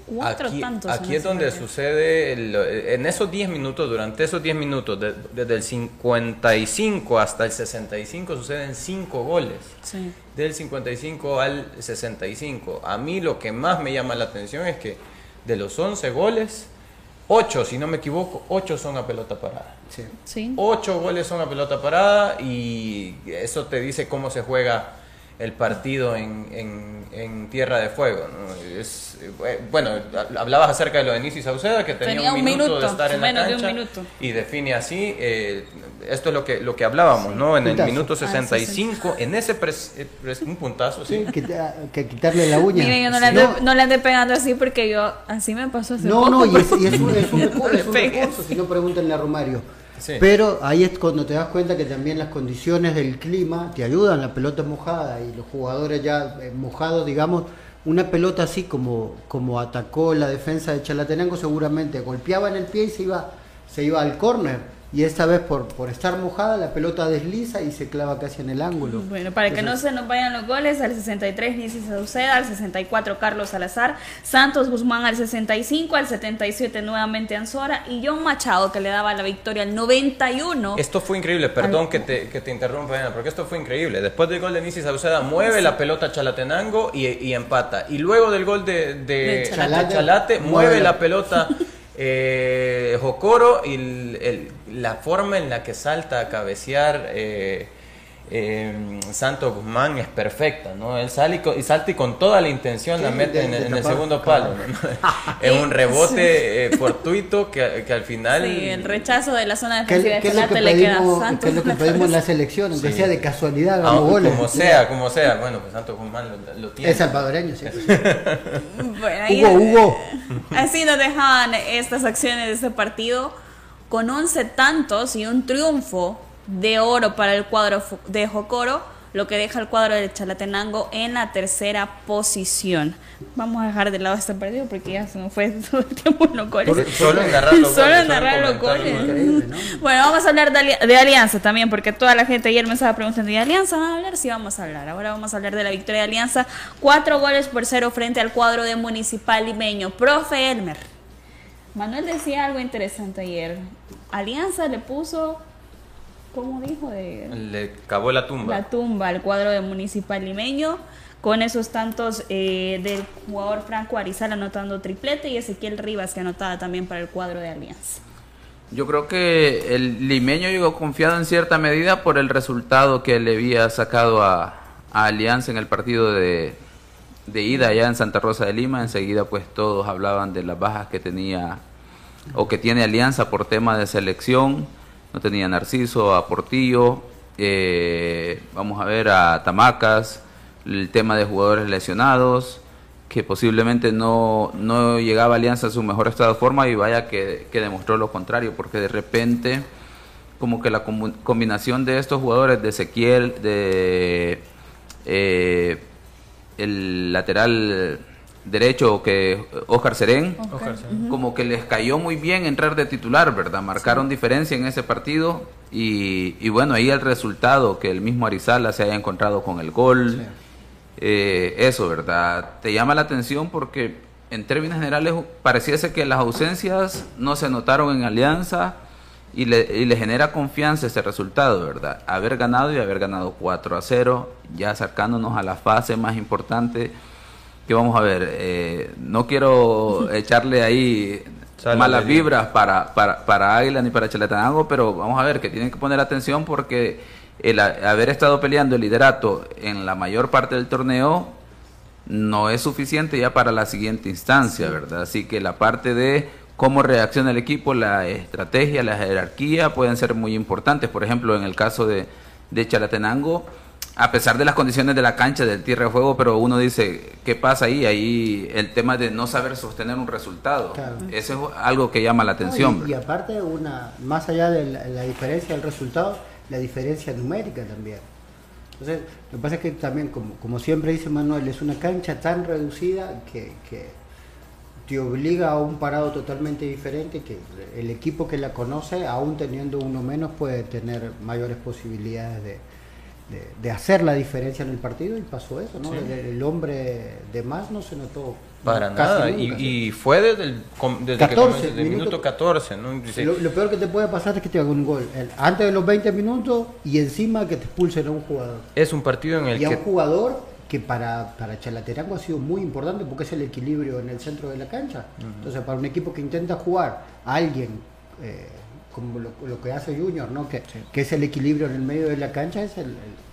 cuatro Aquí, tantos. aquí es donde sucede, el- en esos 10 minutos, durante esos 10 minutos, de- desde el 55 hasta el 65, suceden 5 goles. Sí. Del 55 al 65. A mí lo que más me llama la atención es que de los 11 goles, 8, si no me equivoco, 8 son a pelota parada. Sí. 8 goles son a pelota parada y eso te dice cómo se juega el partido en, en- en Tierra de Fuego. ¿no? Es, eh, bueno, hablabas acerca de lo de Nisi Sauceda, que tenía, Tenía un un minuto, minuto, de estar en la de cancha minuto. y define así. eh, esto es lo que, lo que hablábamos, ¿no? En el Puntazo. minuto Ah, 65, en ese pres- eh, pres- un puntazo, sí. Sí, que, que quitarle la uña. Miren, yo no le, andé, no le andé pegando así porque yo así me pasó hace No, poco. no, y es, y es un, es un No recurso, es un recurso, si no pregúntenle a Romario. Pero ahí es cuando te das cuenta que también las condiciones del clima te ayudan, la pelota mojada y los jugadores ya eh, mojados, digamos, una pelota así como, como atacó la defensa de Chalatenango seguramente golpeaba en el pie y se iba, se iba al córner. Y esta vez por, por estar mojada la pelota desliza y se clava casi en el ángulo. Bueno, para que no se nos vayan los goles, al 63 Nicis Sauceda, al 64 Carlos Salazar, Santos Guzmán al 65, al 77 nuevamente Anzora y John Machado que le daba la victoria al 91. Esto fue increíble, perdón que te, que te interrumpa, Diana, porque esto fue increíble. Después del gol de Nisi Sauceda, mueve la pelota Chalatenango y, y empata. Y luego del gol de, de, Chalate. Chalate, Mueve la pelota eh, Jocoro y el- la forma en la que salta a cabecear eh, eh, Santo Guzmán es perfecta, ¿no? Él sale y, co- y salta y con toda la intención la Sí, mete de- en, de en el segundo palo. ¿no? es un rebote eh, fortuito que, que al final... Sí, el rechazo de la zona ¿Qué, defensiva de qué es lo que le queda a pedimos, Santos. qué es lo que pedimos en la selección? Aunque Sí. sea de casualidad, Ah, como sea, como sea. Bueno, pues Santo Guzmán lo, lo tiene. Es salvadoreño, sí. Bueno, ahí- Hugo, Hugo. Así nos dejaban estas acciones de este partido con 11 tantos y un triunfo de oro para el cuadro de Jocoro, lo que deja el cuadro de Chalatenango en la tercera posición. Vamos a dejar de lado este partido porque ya se nos fue todo el tiempo en los goles. Solo en narrar los Solo goles, narrar los goles. Bueno, vamos a hablar de, ali- de Alianza también, porque toda la gente ayer me estaba preguntando, ¿y Alianza van a hablar? Sí, vamos a hablar. Ahora vamos a hablar de la victoria de Alianza. Cuatro goles por cero frente al cuadro de Municipal Limeño. Profe Elmer, Manuel decía algo interesante ayer. Alianza le puso, ¿cómo dijo? De, Le cavó la tumba. la tumba al cuadro de Municipal Limeño con esos tantos eh, del jugador Franco Arizal anotando triplete y Ezequiel Rivas que anotaba también para el cuadro de Alianza. Yo creo que el limeño llegó confiado en cierta medida por el resultado que le había sacado a, a Alianza en el partido de, de ida allá en Santa Rosa de Lima. Enseguida pues todos hablaban de las bajas que tenía o que tiene Alianza por tema de selección. No tenía Narciso, a Portillo, eh, vamos a ver a Tamacas, el tema de jugadores lesionados que posiblemente no, no llegaba Alianza a su mejor estado de forma y vaya que, que demostró lo contrario, porque de repente como que la combinación de estos jugadores, de Ezequiel, de eh, el lateral derecho que Oscar Serén, como que les cayó muy bien entrar de titular, ¿verdad? Marcaron diferencia en ese partido y, y bueno, ahí el resultado, que el mismo Arizala se haya encontrado con el gol. Eh, eso, ¿verdad? Te llama la atención porque en términos generales pareciese que las ausencias no se notaron en Alianza y le, y le genera confianza ese resultado, ¿verdad? Haber ganado y haber ganado 4 a 0, ya acercándonos a la fase más importante que vamos a ver. eh, no quiero echarle ahí malas vibras para, para, para Águila ni para Chalatenango, pero vamos a ver que tienen que poner atención porque el a- haber estado peleando el liderato en la mayor parte del torneo no es suficiente ya para la siguiente instancia, ¿verdad? Así que la parte de cómo reacciona el equipo, la estrategia, la jerarquía pueden ser muy importantes. Por ejemplo, en el caso de, de Chalatenango, a pesar de las condiciones de la cancha, del tierra de juego, pero uno dice, ¿qué pasa ahí? Ahí el tema de no saber sostener un resultado. Claro. Eso es algo que llama la atención. No, y, y aparte, una más allá de la, la diferencia del resultado, la diferencia numérica también. Entonces, lo que pasa es que también, como, como siempre dice Manuel, es una cancha tan reducida que, que te obliga a un parado totalmente diferente, que el equipo que la conoce, aún teniendo uno menos, puede tener mayores posibilidades de, de, de hacer la diferencia en el partido y pasó eso, ¿no? Sí. El, el hombre de más no se notó. Para casi nada. nunca, Y, fue desde el, desde 14 que comenzó, desde el minuto- minuto 14. ¿no? Dice, Lo, lo peor que te puede pasar es que te hagan un gol el- antes de los 20 minutos y encima que te expulsen a un jugador. es un partido en el Y a un jugador que para, para Chalaterango ha sido muy importante porque es el equilibrio en el centro de la cancha. Entonces, para un equipo que intenta jugar a alguien eh, como lo, lo que hace Junior, ¿no? que, que es el equilibrio en el medio de la cancha, es, el, el-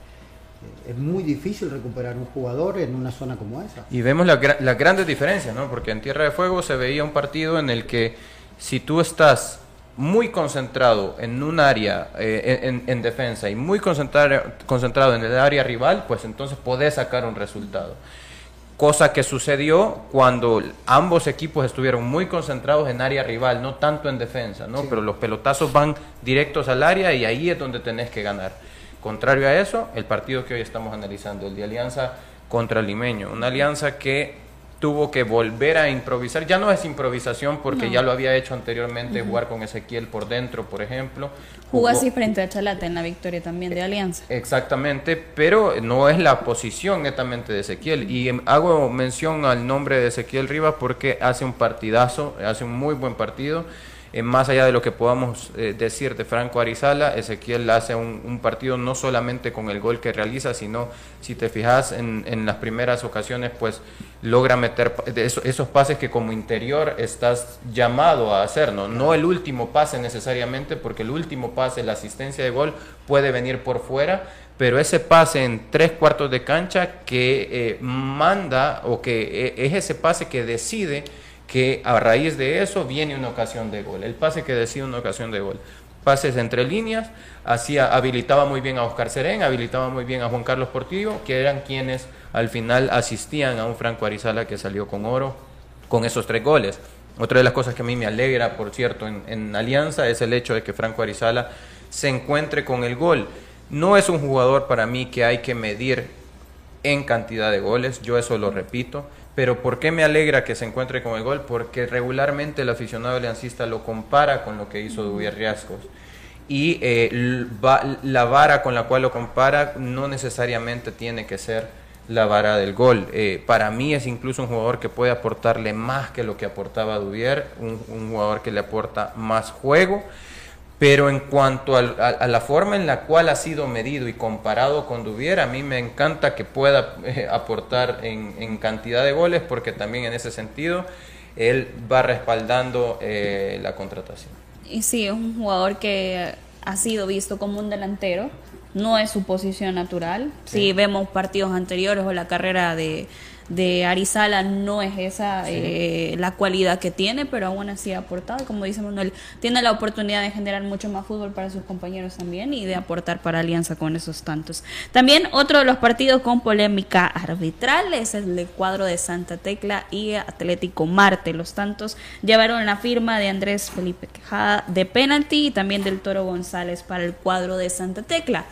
es muy difícil recuperar un jugador en una zona como esa. Y vemos la las grandes diferencias, ¿no? Porque en Tierra de Fuego se veía un partido en el que si tú estás muy concentrado en un área eh, en, en defensa y muy concentrado, concentrado en el área rival, pues entonces podés sacar un resultado. Cosa que sucedió cuando ambos equipos estuvieron muy concentrados en área rival, no tanto en defensa, ¿no? Pero los pelotazos van directos al área y ahí es donde tenés que ganar. Contrario a eso, el partido que hoy estamos analizando, el de Alianza contra Limeño, una alianza que tuvo que volver a improvisar, ya no es improvisación porque No. ya lo había hecho anteriormente, Ujú. jugar con Ezequiel por dentro, por ejemplo. Jugó Jugó- así frente a Chalata en la victoria también de Alianza. Exactamente, pero no es la posición netamente de Ezequiel. Y em, hago mención al nombre de Ezequiel Rivas porque hace un partidazo, hace un muy buen partido. Eh, más allá de lo que podamos eh, decir de Franco Arizala, Ezequiel hace un, partido no solamente con el gol que realiza, sino si te fijas en, las primeras ocasiones, pues logra meter esos pases que como interior estás llamado a hacer, ¿no? No el último pase necesariamente, porque el último pase, la asistencia de gol, puede venir por fuera, pero ese pase en tres cuartos de cancha que eh, manda o que es ese pase que decide que a raíz de eso viene una ocasión de gol. El pase que decide una ocasión de gol. Pases entre líneas, hacía, habilitaba muy bien a Oscar Serén, habilitaba muy bien a Juan Carlos Portillo, que eran quienes al final asistían a un Franco Arizala que salió con oro con esos tres goles. Otra de las cosas que a mí me alegra, por cierto, en, en Alianza es el hecho de que Franco Arizala se encuentre con el gol. No es un jugador para mí que hay que medir en cantidad de goles, yo eso lo repito, pero ¿por qué me alegra que se encuentre con el gol? Porque regularmente el aficionado aliancista lo compara con lo que hizo Dubier Riascos. Y eh, la vara con la cual lo compara no necesariamente tiene que ser la vara del gol. Eh, para mí es incluso un jugador que puede aportarle más que lo que aportaba Dubier, un, un jugador que le aporta más juego. Pero en cuanto a, a la forma en la cual ha sido medido y comparado con Duvier, a mí me encanta que pueda eh, aportar en, en cantidad de goles, porque también en ese sentido él va respaldando eh, la contratación. Y sí, es un jugador que ha sido visto como un delantero, no es su posición natural. Si vemos partidos anteriores o la carrera de, de Arizala, no es esa Sí. eh, la cualidad que tiene, pero aún así ha aportado. Como dice Manuel, tiene la oportunidad de generar mucho más fútbol para sus compañeros también y de aportar para Alianza con esos tantos. También otro de los partidos con polémica arbitral es el del cuadro de Santa Tecla y Atlético Marte. Los tantos llevaron la firma de Andrés Felipe Quejada de penalti y también del Toro González para el cuadro de Santa Tecla.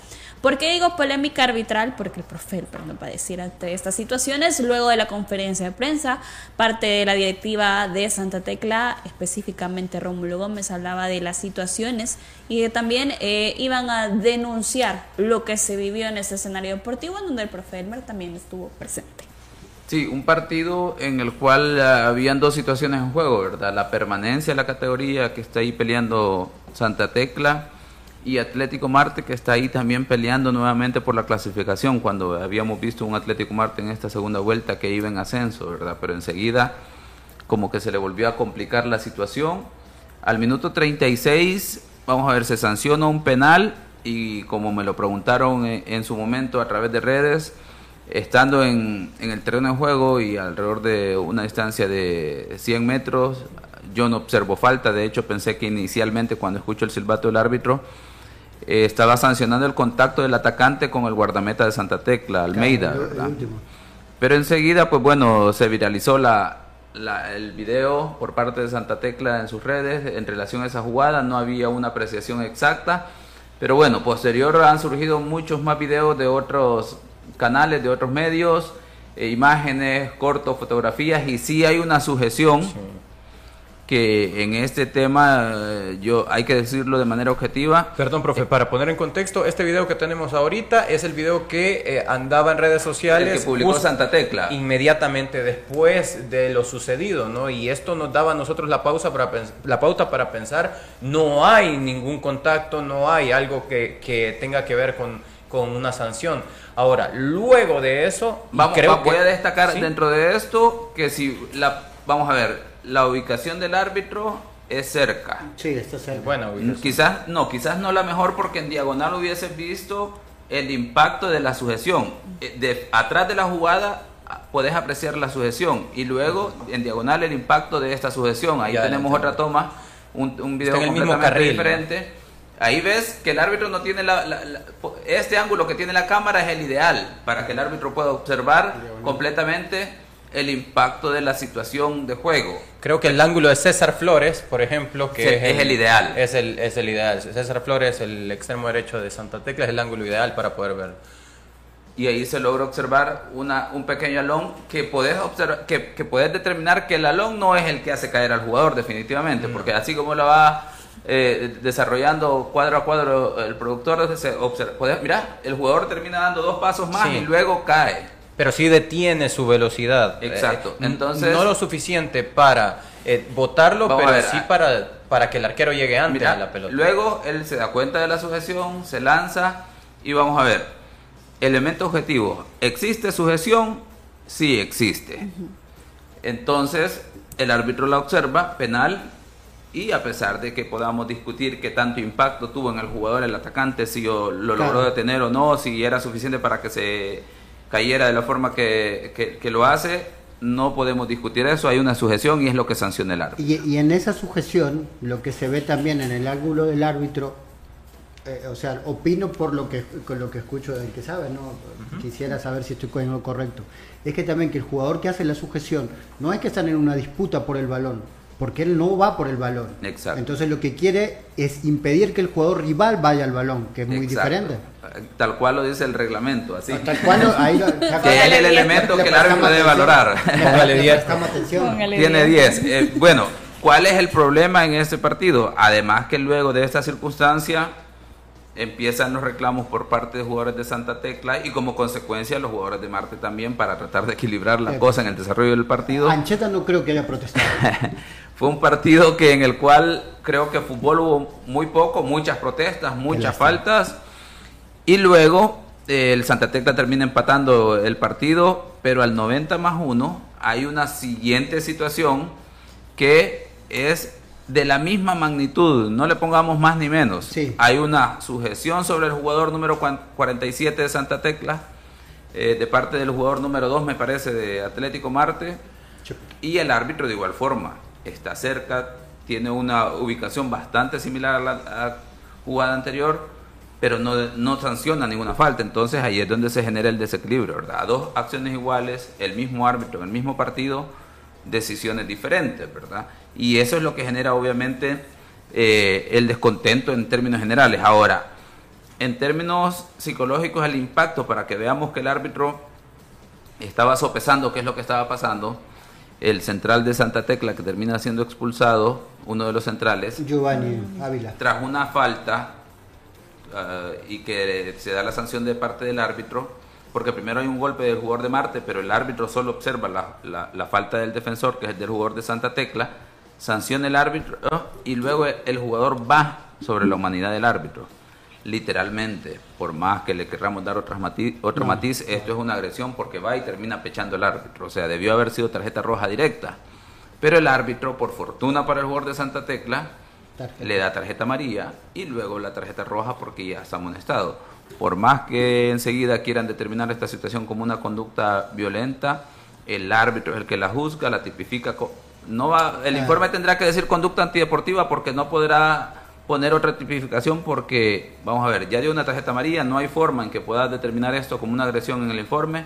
¿Por qué digo polémica arbitral? Porque el profe perdón, va a decir ante estas situaciones, luego de la conferencia de prensa, parte de la directiva de Santa Tecla, específicamente Rómulo Gómez, hablaba de las situaciones y que también eh, iban a denunciar lo que se vivió en ese escenario deportivo, en donde el profe Elmer también estuvo presente. Sí, un partido en el cual ah, habían dos situaciones en juego, ¿verdad? La permanencia de la categoría que está ahí peleando Santa Tecla y Atlético Marte que está ahí también peleando nuevamente por la clasificación cuando habíamos visto un Atlético Marte en esta segunda vuelta que iba en ascenso, ¿verdad? Pero enseguida como que se le volvió a complicar la situación. Al minuto 36, vamos a ver, se sanciona un penal y como me lo preguntaron en, su momento a través de redes, estando en, en el terreno de juego y alrededor de una distancia de 100 metros, yo no observo falta, de hecho pensé que inicialmente cuando escucho el silbato del árbitro, eh, estaba sancionando el contacto del atacante con el guardameta de Santa Tecla, Almeida, ¿verdad? Pero enseguida, pues bueno, se viralizó la, la- el video por parte de Santa Tecla en sus redes en relación a esa jugada. No había una apreciación exacta, Pero bueno, posterior han surgido muchos más videos de otros canales, de otros medios, eh, imágenes, cortos, fotografías, y sí hay una sujeción que en este tema eh, yo hay que decirlo de manera objetiva. Perdón, profe, para poner en contexto, este video que tenemos ahorita es el video que eh, andaba en redes sociales. El que publicó Santa Tecla. Inmediatamente después de lo sucedido, ¿no? Y esto nos daba a nosotros la pausa para la pauta para pensar, no hay ningún contacto, no hay algo que, que tenga que ver con, con una sanción. Ahora, luego de eso, Vamos, creo voy a destacar ¿sí? dentro de esto que si la vamos a ver, la ubicación del árbitro es cerca. Sí, está cerca. Bueno, Quizás no, quizás no la mejor porque en diagonal hubieses visto el impacto de la sujeción. Eh, De, atrás de la jugada ah, podés apreciar la sujeción y luego en diagonal el impacto de esta sujeción. Ahí Ya, tenemos ya. otra toma, un, un video completamente carril, ¿no? diferente. Ahí ves que el árbitro no tiene la, la- la- este ángulo que tiene la cámara es el ideal para que el árbitro pueda observar completamente el impacto de la situación de juego. Creo que el ángulo de César Flores, por ejemplo, que Sí, es el ideal. Es el, es el ideal. César Flores, el extremo derecho de Santa Tecla, es el ángulo ideal para poder ver. y ahí se logra observar una, un pequeño alón que podés, observar, que, que podés determinar que el alón no es el que hace caer al jugador definitivamente, porque así como lo va eh, desarrollando cuadro a cuadro el productor, se observa, podés, mirá, el jugador termina dando dos pasos más Sí. y luego cae. Pero sí detiene su velocidad. Exacto. Eh, Entonces- no lo suficiente para eh, botarlo, pero ver, sí ah. para, para que el arquero llegue antes Mira, a la pelota. Luego él se da cuenta de la sujeción, se lanza y vamos a ver. Elemento objetivo. ¿Existe sujeción? Sí existe. Entonces el árbitro la observa, penal, y a pesar de que podamos discutir qué tanto impacto tuvo en el jugador, el atacante, si lo lo Claro. logró detener o no, si era suficiente para que se cayera de la forma que, que- que lo hace, no podemos discutir eso. Hay una sujeción y es lo que sanciona el árbitro. Y, y en esa sujeción, lo que se ve también en el ángulo del árbitro, eh, o sea, opino por lo que con lo que escucho del que sabe, no quisiera saber si estoy con lo correcto. Es que también que el jugador que hace la sujeción no es que están en una disputa por el balón, porque él no va por el balón. Exacto. Entonces lo que quiere es impedir que el jugador rival vaya al balón, que es muy Exacto. diferente. Tal cual lo dice el reglamento, así. Tal cual lo- ahí lo- que es el elemento Le que el árbitro debe valorar. Le- le prestamos atención. Tiene 10. Eh, bueno, ¿cuál es el problema en este partido? Además que luego de esta circunstancia empiezan los reclamos por parte de jugadores de Santa Tecla y como consecuencia los jugadores de Marte también para tratar de equilibrar la Eh, cosa en el desarrollo del partido. Ancheta no creo que haya protestado. Fue un partido que en el cual creo que fútbol hubo muy poco, muchas protestas, muchas faltas. Y luego eh, el Santa Tecla termina empatando el partido, pero al 90 más 1 hay una siguiente situación que es de la misma magnitud, no le pongamos más ni menos. Hay una sujeción sobre el jugador número cuan- 47 de Santa Tecla, eh, de parte del jugador número 2, me parece, de Atlético Marte, y el árbitro de igual forma está cerca, tiene una ubicación bastante similar a la a jugada anterior, pero no, no sanciona ninguna falta. Entonces ahí es donde se genera el desequilibrio, ¿verdad? Dos acciones iguales, el mismo árbitro en el mismo partido, decisiones diferentes, ¿verdad? Y eso es lo que genera obviamente eh, el descontento en términos generales. Ahora, en términos psicológicos, el impacto para que veamos que el árbitro estaba sopesando qué es lo que estaba pasando. El central de Santa Tecla, que termina siendo expulsado, uno de los centrales, Giovanni Ávila. tras una falta eh, y que se da la sanción de parte del árbitro, porque primero hay un golpe del jugador de Marte, pero el árbitro solo observa la, la- la falta del defensor, que es el del jugador de Santa Tecla, sanciona el árbitro y luego el jugador va sobre la humanidad del árbitro. Literalmente, por más que le querramos dar otras mati- otro No, matiz, esto es una agresión porque va y termina pechando el árbitro. O sea, debió haber sido tarjeta roja directa. Pero el árbitro, por fortuna para el jugador de Santa Tecla, le da tarjeta amarilla y luego la tarjeta roja porque ya está amonestado. Por más que enseguida quieran determinar esta situación como una conducta violenta, el árbitro es el que la juzga, la tipifica. No va, el informe tendrá que decir conducta antideportiva porque no podrá poner otra tipificación porque, vamos a ver, ya dio una tarjeta amarilla, no hay forma en que puedas determinar esto como una agresión en el informe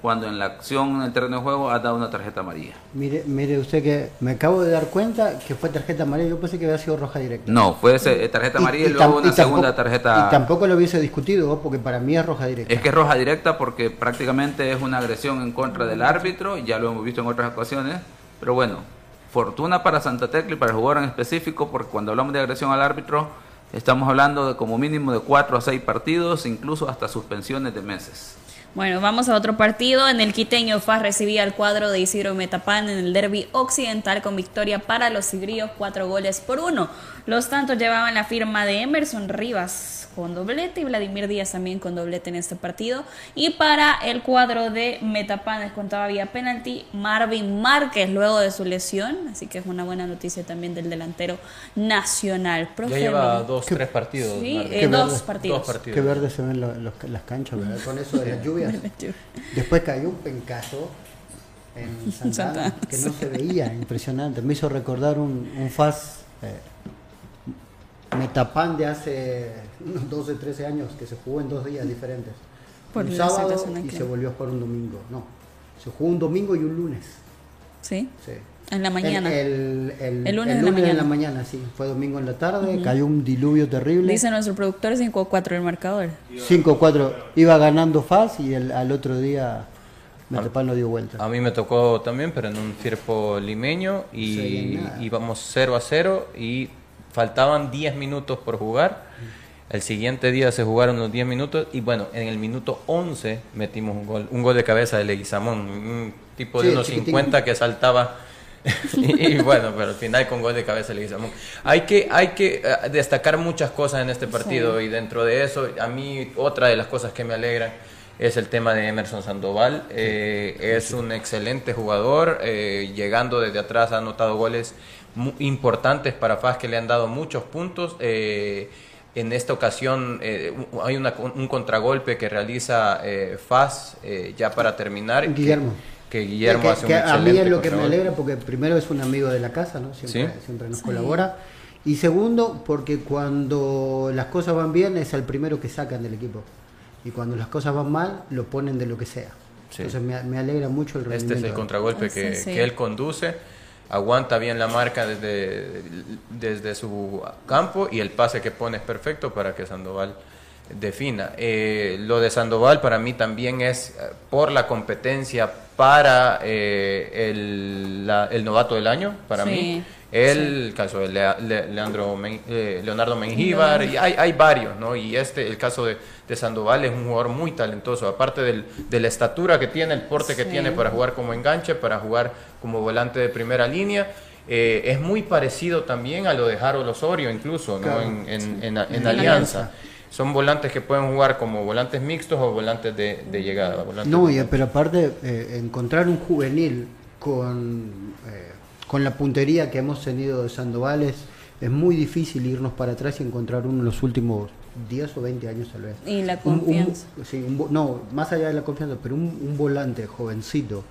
cuando en la acción en el terreno de juego has dado una tarjeta amarilla. Mire, mire usted que me acabo de dar cuenta que fue tarjeta amarilla, yo pensé que había sido roja directa. No, fue ese- eh, tarjeta amarilla y, luego una y segunda tampoco- tarjeta. Y tampoco lo hubiese discutido, porque para mí es roja directa. Es que es roja directa porque prácticamente es una agresión en contra del árbitro, ya lo hemos visto en otras ocasiones, pero bueno, fortuna para Santa Tecla y para el jugador en específico, porque cuando hablamos de agresión al árbitro, estamos hablando de como mínimo de cuatro a seis partidos, incluso hasta suspensiones de meses. Bueno, vamos a otro partido. En el quiteño FAS recibía el cuadro de Isidro Metapán en el derby occidental con victoria para los sigríos, cuatro goles por uno. Los tantos llevaban la firma de Emerson Rivas con doblete y Vladimir Díaz también con doblete en este partido. Y para el cuadro de Metapán les contaba vía penalti Marvin Márquez luego de su lesión, así que es una buena noticia también del delantero nacional. Ya Profe, lleva dos, tres partidos. Sí, eh, Qué dos verde. partidos. Dos partidos. Qué verde se ven los- las canchas, ¿verdad? Con eso de las lluvias. Después cayó un pencazo en Santa Ana, Santa que no se veía, impresionante. Me hizo recordar un, un FAS eh, Metapán de hace unos 12, 13 años, que se jugó en dos días diferentes. Por un la sábado y aquí. se volvió a jugar un domingo. No, se jugó un domingo y un lunes. Sí. Sí. En la mañana. El, el- El lunes el en la lunes mañana. sí. Fue domingo en la tarde, Ujú. cayó un diluvio terrible. Dice nuestro productor 5-4 el marcador. 5-4. Iba ganando FAS y el, al otro día Metapán lo dio vuelta. A mí me tocó también, pero en un Firpo limeño Sí, y nada. íbamos 0 a 0 y faltaban 10 minutos por jugar. El siguiente día se jugaron los 10 minutos y bueno, en el minuto 11 metimos un gol, un gol de cabeza de Leguizamón, un tipo de Sí, unos chiquitín. 50 que saltaba y, y bueno, pero al final con gol de cabeza de Leguizamón. Hay que, hay que eh, destacar muchas cosas en este partido Sí. y dentro de eso, a mí otra de las cosas que me alegran es el tema de Emerson Sandoval. Eh, es un excelente jugador, eh, llegando desde atrás ha anotado goles importantes para FAS que le han dado muchos puntos. Eh, en esta ocasión eh, hay una- un contragolpe que realiza eh, FAS eh, ya para terminar. que- Guillermo. Que, Guillermo Que- hace que un a mí es lo que me alegra porque primero es un amigo de la casa, ¿no? Siempre, Sí. siempre nos Sí. colabora. Y segundo, porque cuando las cosas van bien es el primero que sacan del equipo. Y cuando las cosas van mal, lo ponen de lo que sea. Sí. Entonces me, me alegra mucho el Este es rendimiento. el contragolpe Ese que, sí. que él conduce, aguanta bien la marca desde, desde su campo y el pase que pone es perfecto para que Sandoval defina. Eh, lo de Sandoval para mí también es eh, por la competencia para eh, el, la- el novato del año, para Sí, mí. El caso de Le- Leandro Men- eh, Leonardo Mengíbar, y hay, hay varios, ¿no? Y este, el caso de, de Sandoval es un jugador muy talentoso, aparte del, de la estatura que tiene, el porte que tiene para jugar como enganche, para jugar como volante de primera línea. eh, es muy parecido también a lo de Harold Osorio, incluso, ¿no? Claro, en, en- sí. en- Alianza. Son volantes que pueden jugar como volantes mixtos o volantes de, de llegada. volantes No, y- pero aparte, eh, encontrar un juvenil con, eh, con la puntería que hemos tenido de Sandoval es, es muy difícil irnos para atrás y encontrar uno en los últimos 10 o 20 años tal vez. Y la Un- un- confianza. sí, un vo- no, más allá de la confianza, pero un, un volante jovencito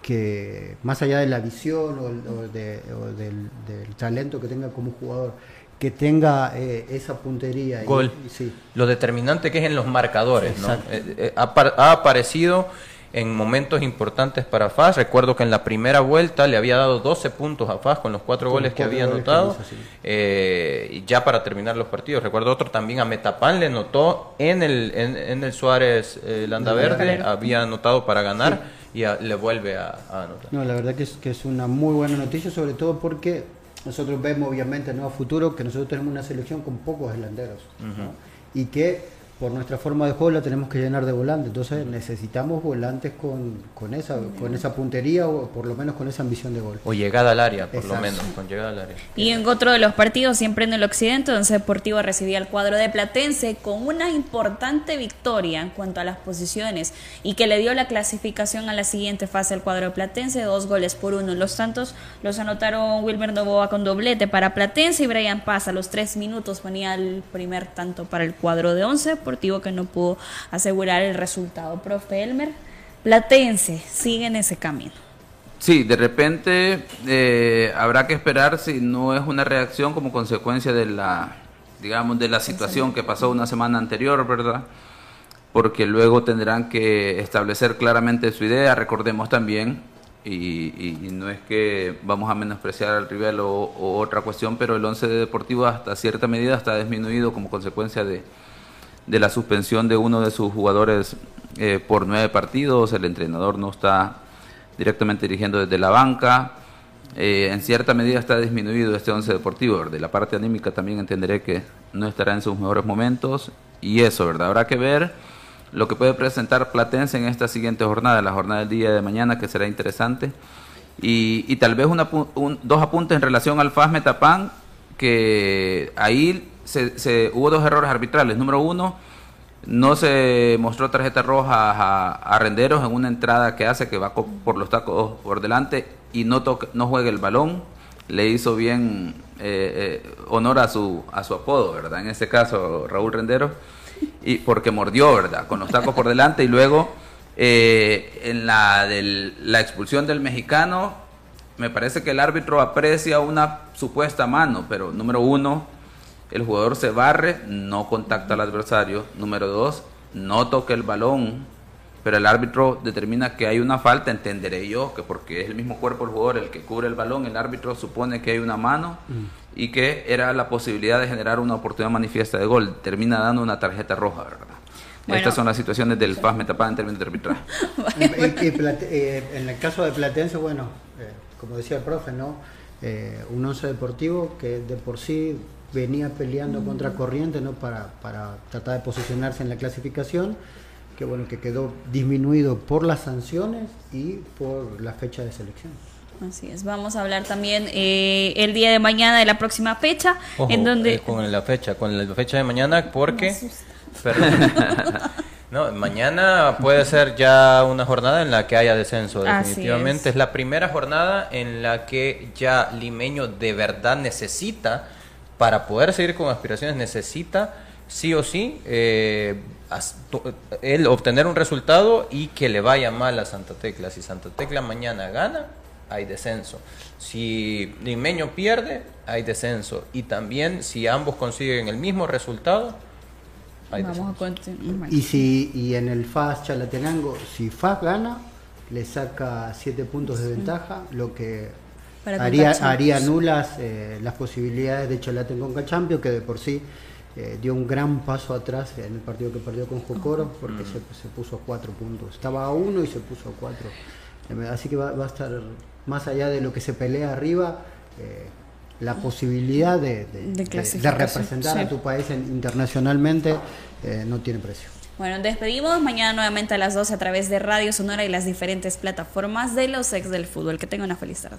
que más allá de la visión o, el- o de- o del, del talento que tenga como jugador, que tenga eh, esa puntería. y- Gol. y sí. Lo determinante que es en los marcadores, ¿no? Eh, eh, ha aparecido en momentos importantes para FAS. Recuerdo que en la primera vuelta le había dado 12 puntos a FAS con los cuatro Con goles los que cuatro había goles que anotado. hizo, sí. eh, y ya para terminar los partidos. Recuerdo otro también a Metapán le notó en el, en, en el Suárez eh, Landaverde, Landaverde. había anotado para ganar y a- le vuelve a, a anotar. No, la verdad que es, que es una muy buena noticia, sobre todo porque nosotros vemos obviamente ¿no? a futuro que nosotros tenemos una selección con pocos delanteros ¿no? y que por nuestra forma de juego la tenemos que llenar de volantes, entonces necesitamos volantes con, con, esa, con esa puntería o por lo menos con esa ambición de gol. O llegada al área, por lo menos, con llegada al área. Y en otro de los partidos, siempre en el occidente, donde Deportivo recibía el cuadro de Platense con una importante victoria en cuanto a las posiciones y que le dio la clasificación a la siguiente fase al cuadro de Platense, dos goles por uno. Los tantos los anotaron Wilmer Novoa con doblete para Platense y Brian Paz a los tres minutos ponía el primer tanto para el cuadro de once, Deportivo que no pudo asegurar el resultado. Profe Elmer, Platense sigue en ese camino. Sí, de repente eh, habrá que esperar si no es una reacción como consecuencia de la, digamos, de la situación que pasó una semana anterior, ¿verdad? porque luego tendrán que establecer claramente su idea. Recordemos también, y, y no es que vamos a menospreciar al rival o, o, otra cuestión, pero el 11 de Deportivo hasta cierta medida está disminuido como consecuencia de, de la suspensión de uno de sus jugadores eh, por nueve partidos. El entrenador no está directamente dirigiendo desde la banca. Eh, en cierta medida está disminuido este 11 deportivo. De la parte anímica también entenderé que no estará en sus mejores momentos. Y eso, ¿verdad? Habrá que ver lo que puede presentar Platense en esta siguiente jornada, la jornada del día de mañana, que será interesante. Y, y tal vez una, un, dos apuntes en relación al FAS Metapán, que ahí se, se, hubo dos errores arbitrales. Número uno, no se mostró tarjeta roja a, Renderos en una entrada que hace que va por los tacos por delante y no, toque, no juegue el balón. Le hizo bien eh, eh, honor a su, a su apodo, ¿verdad? En este caso, Raúl Renderos y porque mordió, ¿verdad? Con los tacos por delante y luego eh, en la de la expulsión del mexicano, me parece que el árbitro aprecia una supuesta mano, pero número uno, el jugador se barre, no contacta al adversario. Número dos, no toca el balón, pero el árbitro determina que hay una falta, entenderé yo, que porque es el mismo cuerpo del jugador el que cubre el balón, el árbitro supone que hay una mano mm. y que era la posibilidad de generar una oportunidad manifiesta de gol. Termina dando una tarjeta roja, ¿verdad? Bueno, Estas son las situaciones del FAS Metapán en términos de arbitraje. eh, en el caso de Platense, bueno, eh, como decía el profe, ¿no? Eh, un once deportivo que de por sí venía peleando mm. contra corriente ¿no? para, para tratar de posicionarse en la clasificación que bueno que quedó disminuido por las sanciones y por la fecha de selección. Así es, vamos a hablar también eh, el día de mañana de la próxima fecha, Ojo, en donde... Eh, con la fecha, con la fecha de mañana, porque... no, mañana puede ser ya una jornada en la que haya descenso, definitivamente. Es. es la primera jornada en la que ya Limeño de verdad necesita, para poder seguir con aspiraciones, necesita sí o sí eh, él obtener un resultado y que le vaya mal a Santa Tecla. Si Santa Tecla mañana gana, hay descenso. Si Limeño pierde, hay descenso. Y también si ambos consiguen el mismo resultado, hay Vamos descenso. y si y en el FAS Chalatenango, si FAS gana, le saca siete puntos de ventaja, lo que haría, haría nulas eh, las posibilidades de Chalatenango con Cachampio, que de por sí eh, dio un gran paso atrás en el partido que perdió con Jocoro porque mm. se, se, puso a cuatro puntos. Estaba a uno y se puso a cuatro. Así que va, va, a estar más allá de lo que se pelea arriba, eh, la posibilidad de, de, de, de representar sí. a tu país en, internacionalmente eh, no tiene precio. Bueno, despedimos mañana nuevamente a las 12 a través de Radio Sonora y las diferentes plataformas de los ex del fútbol. Que tengan una feliz tarde.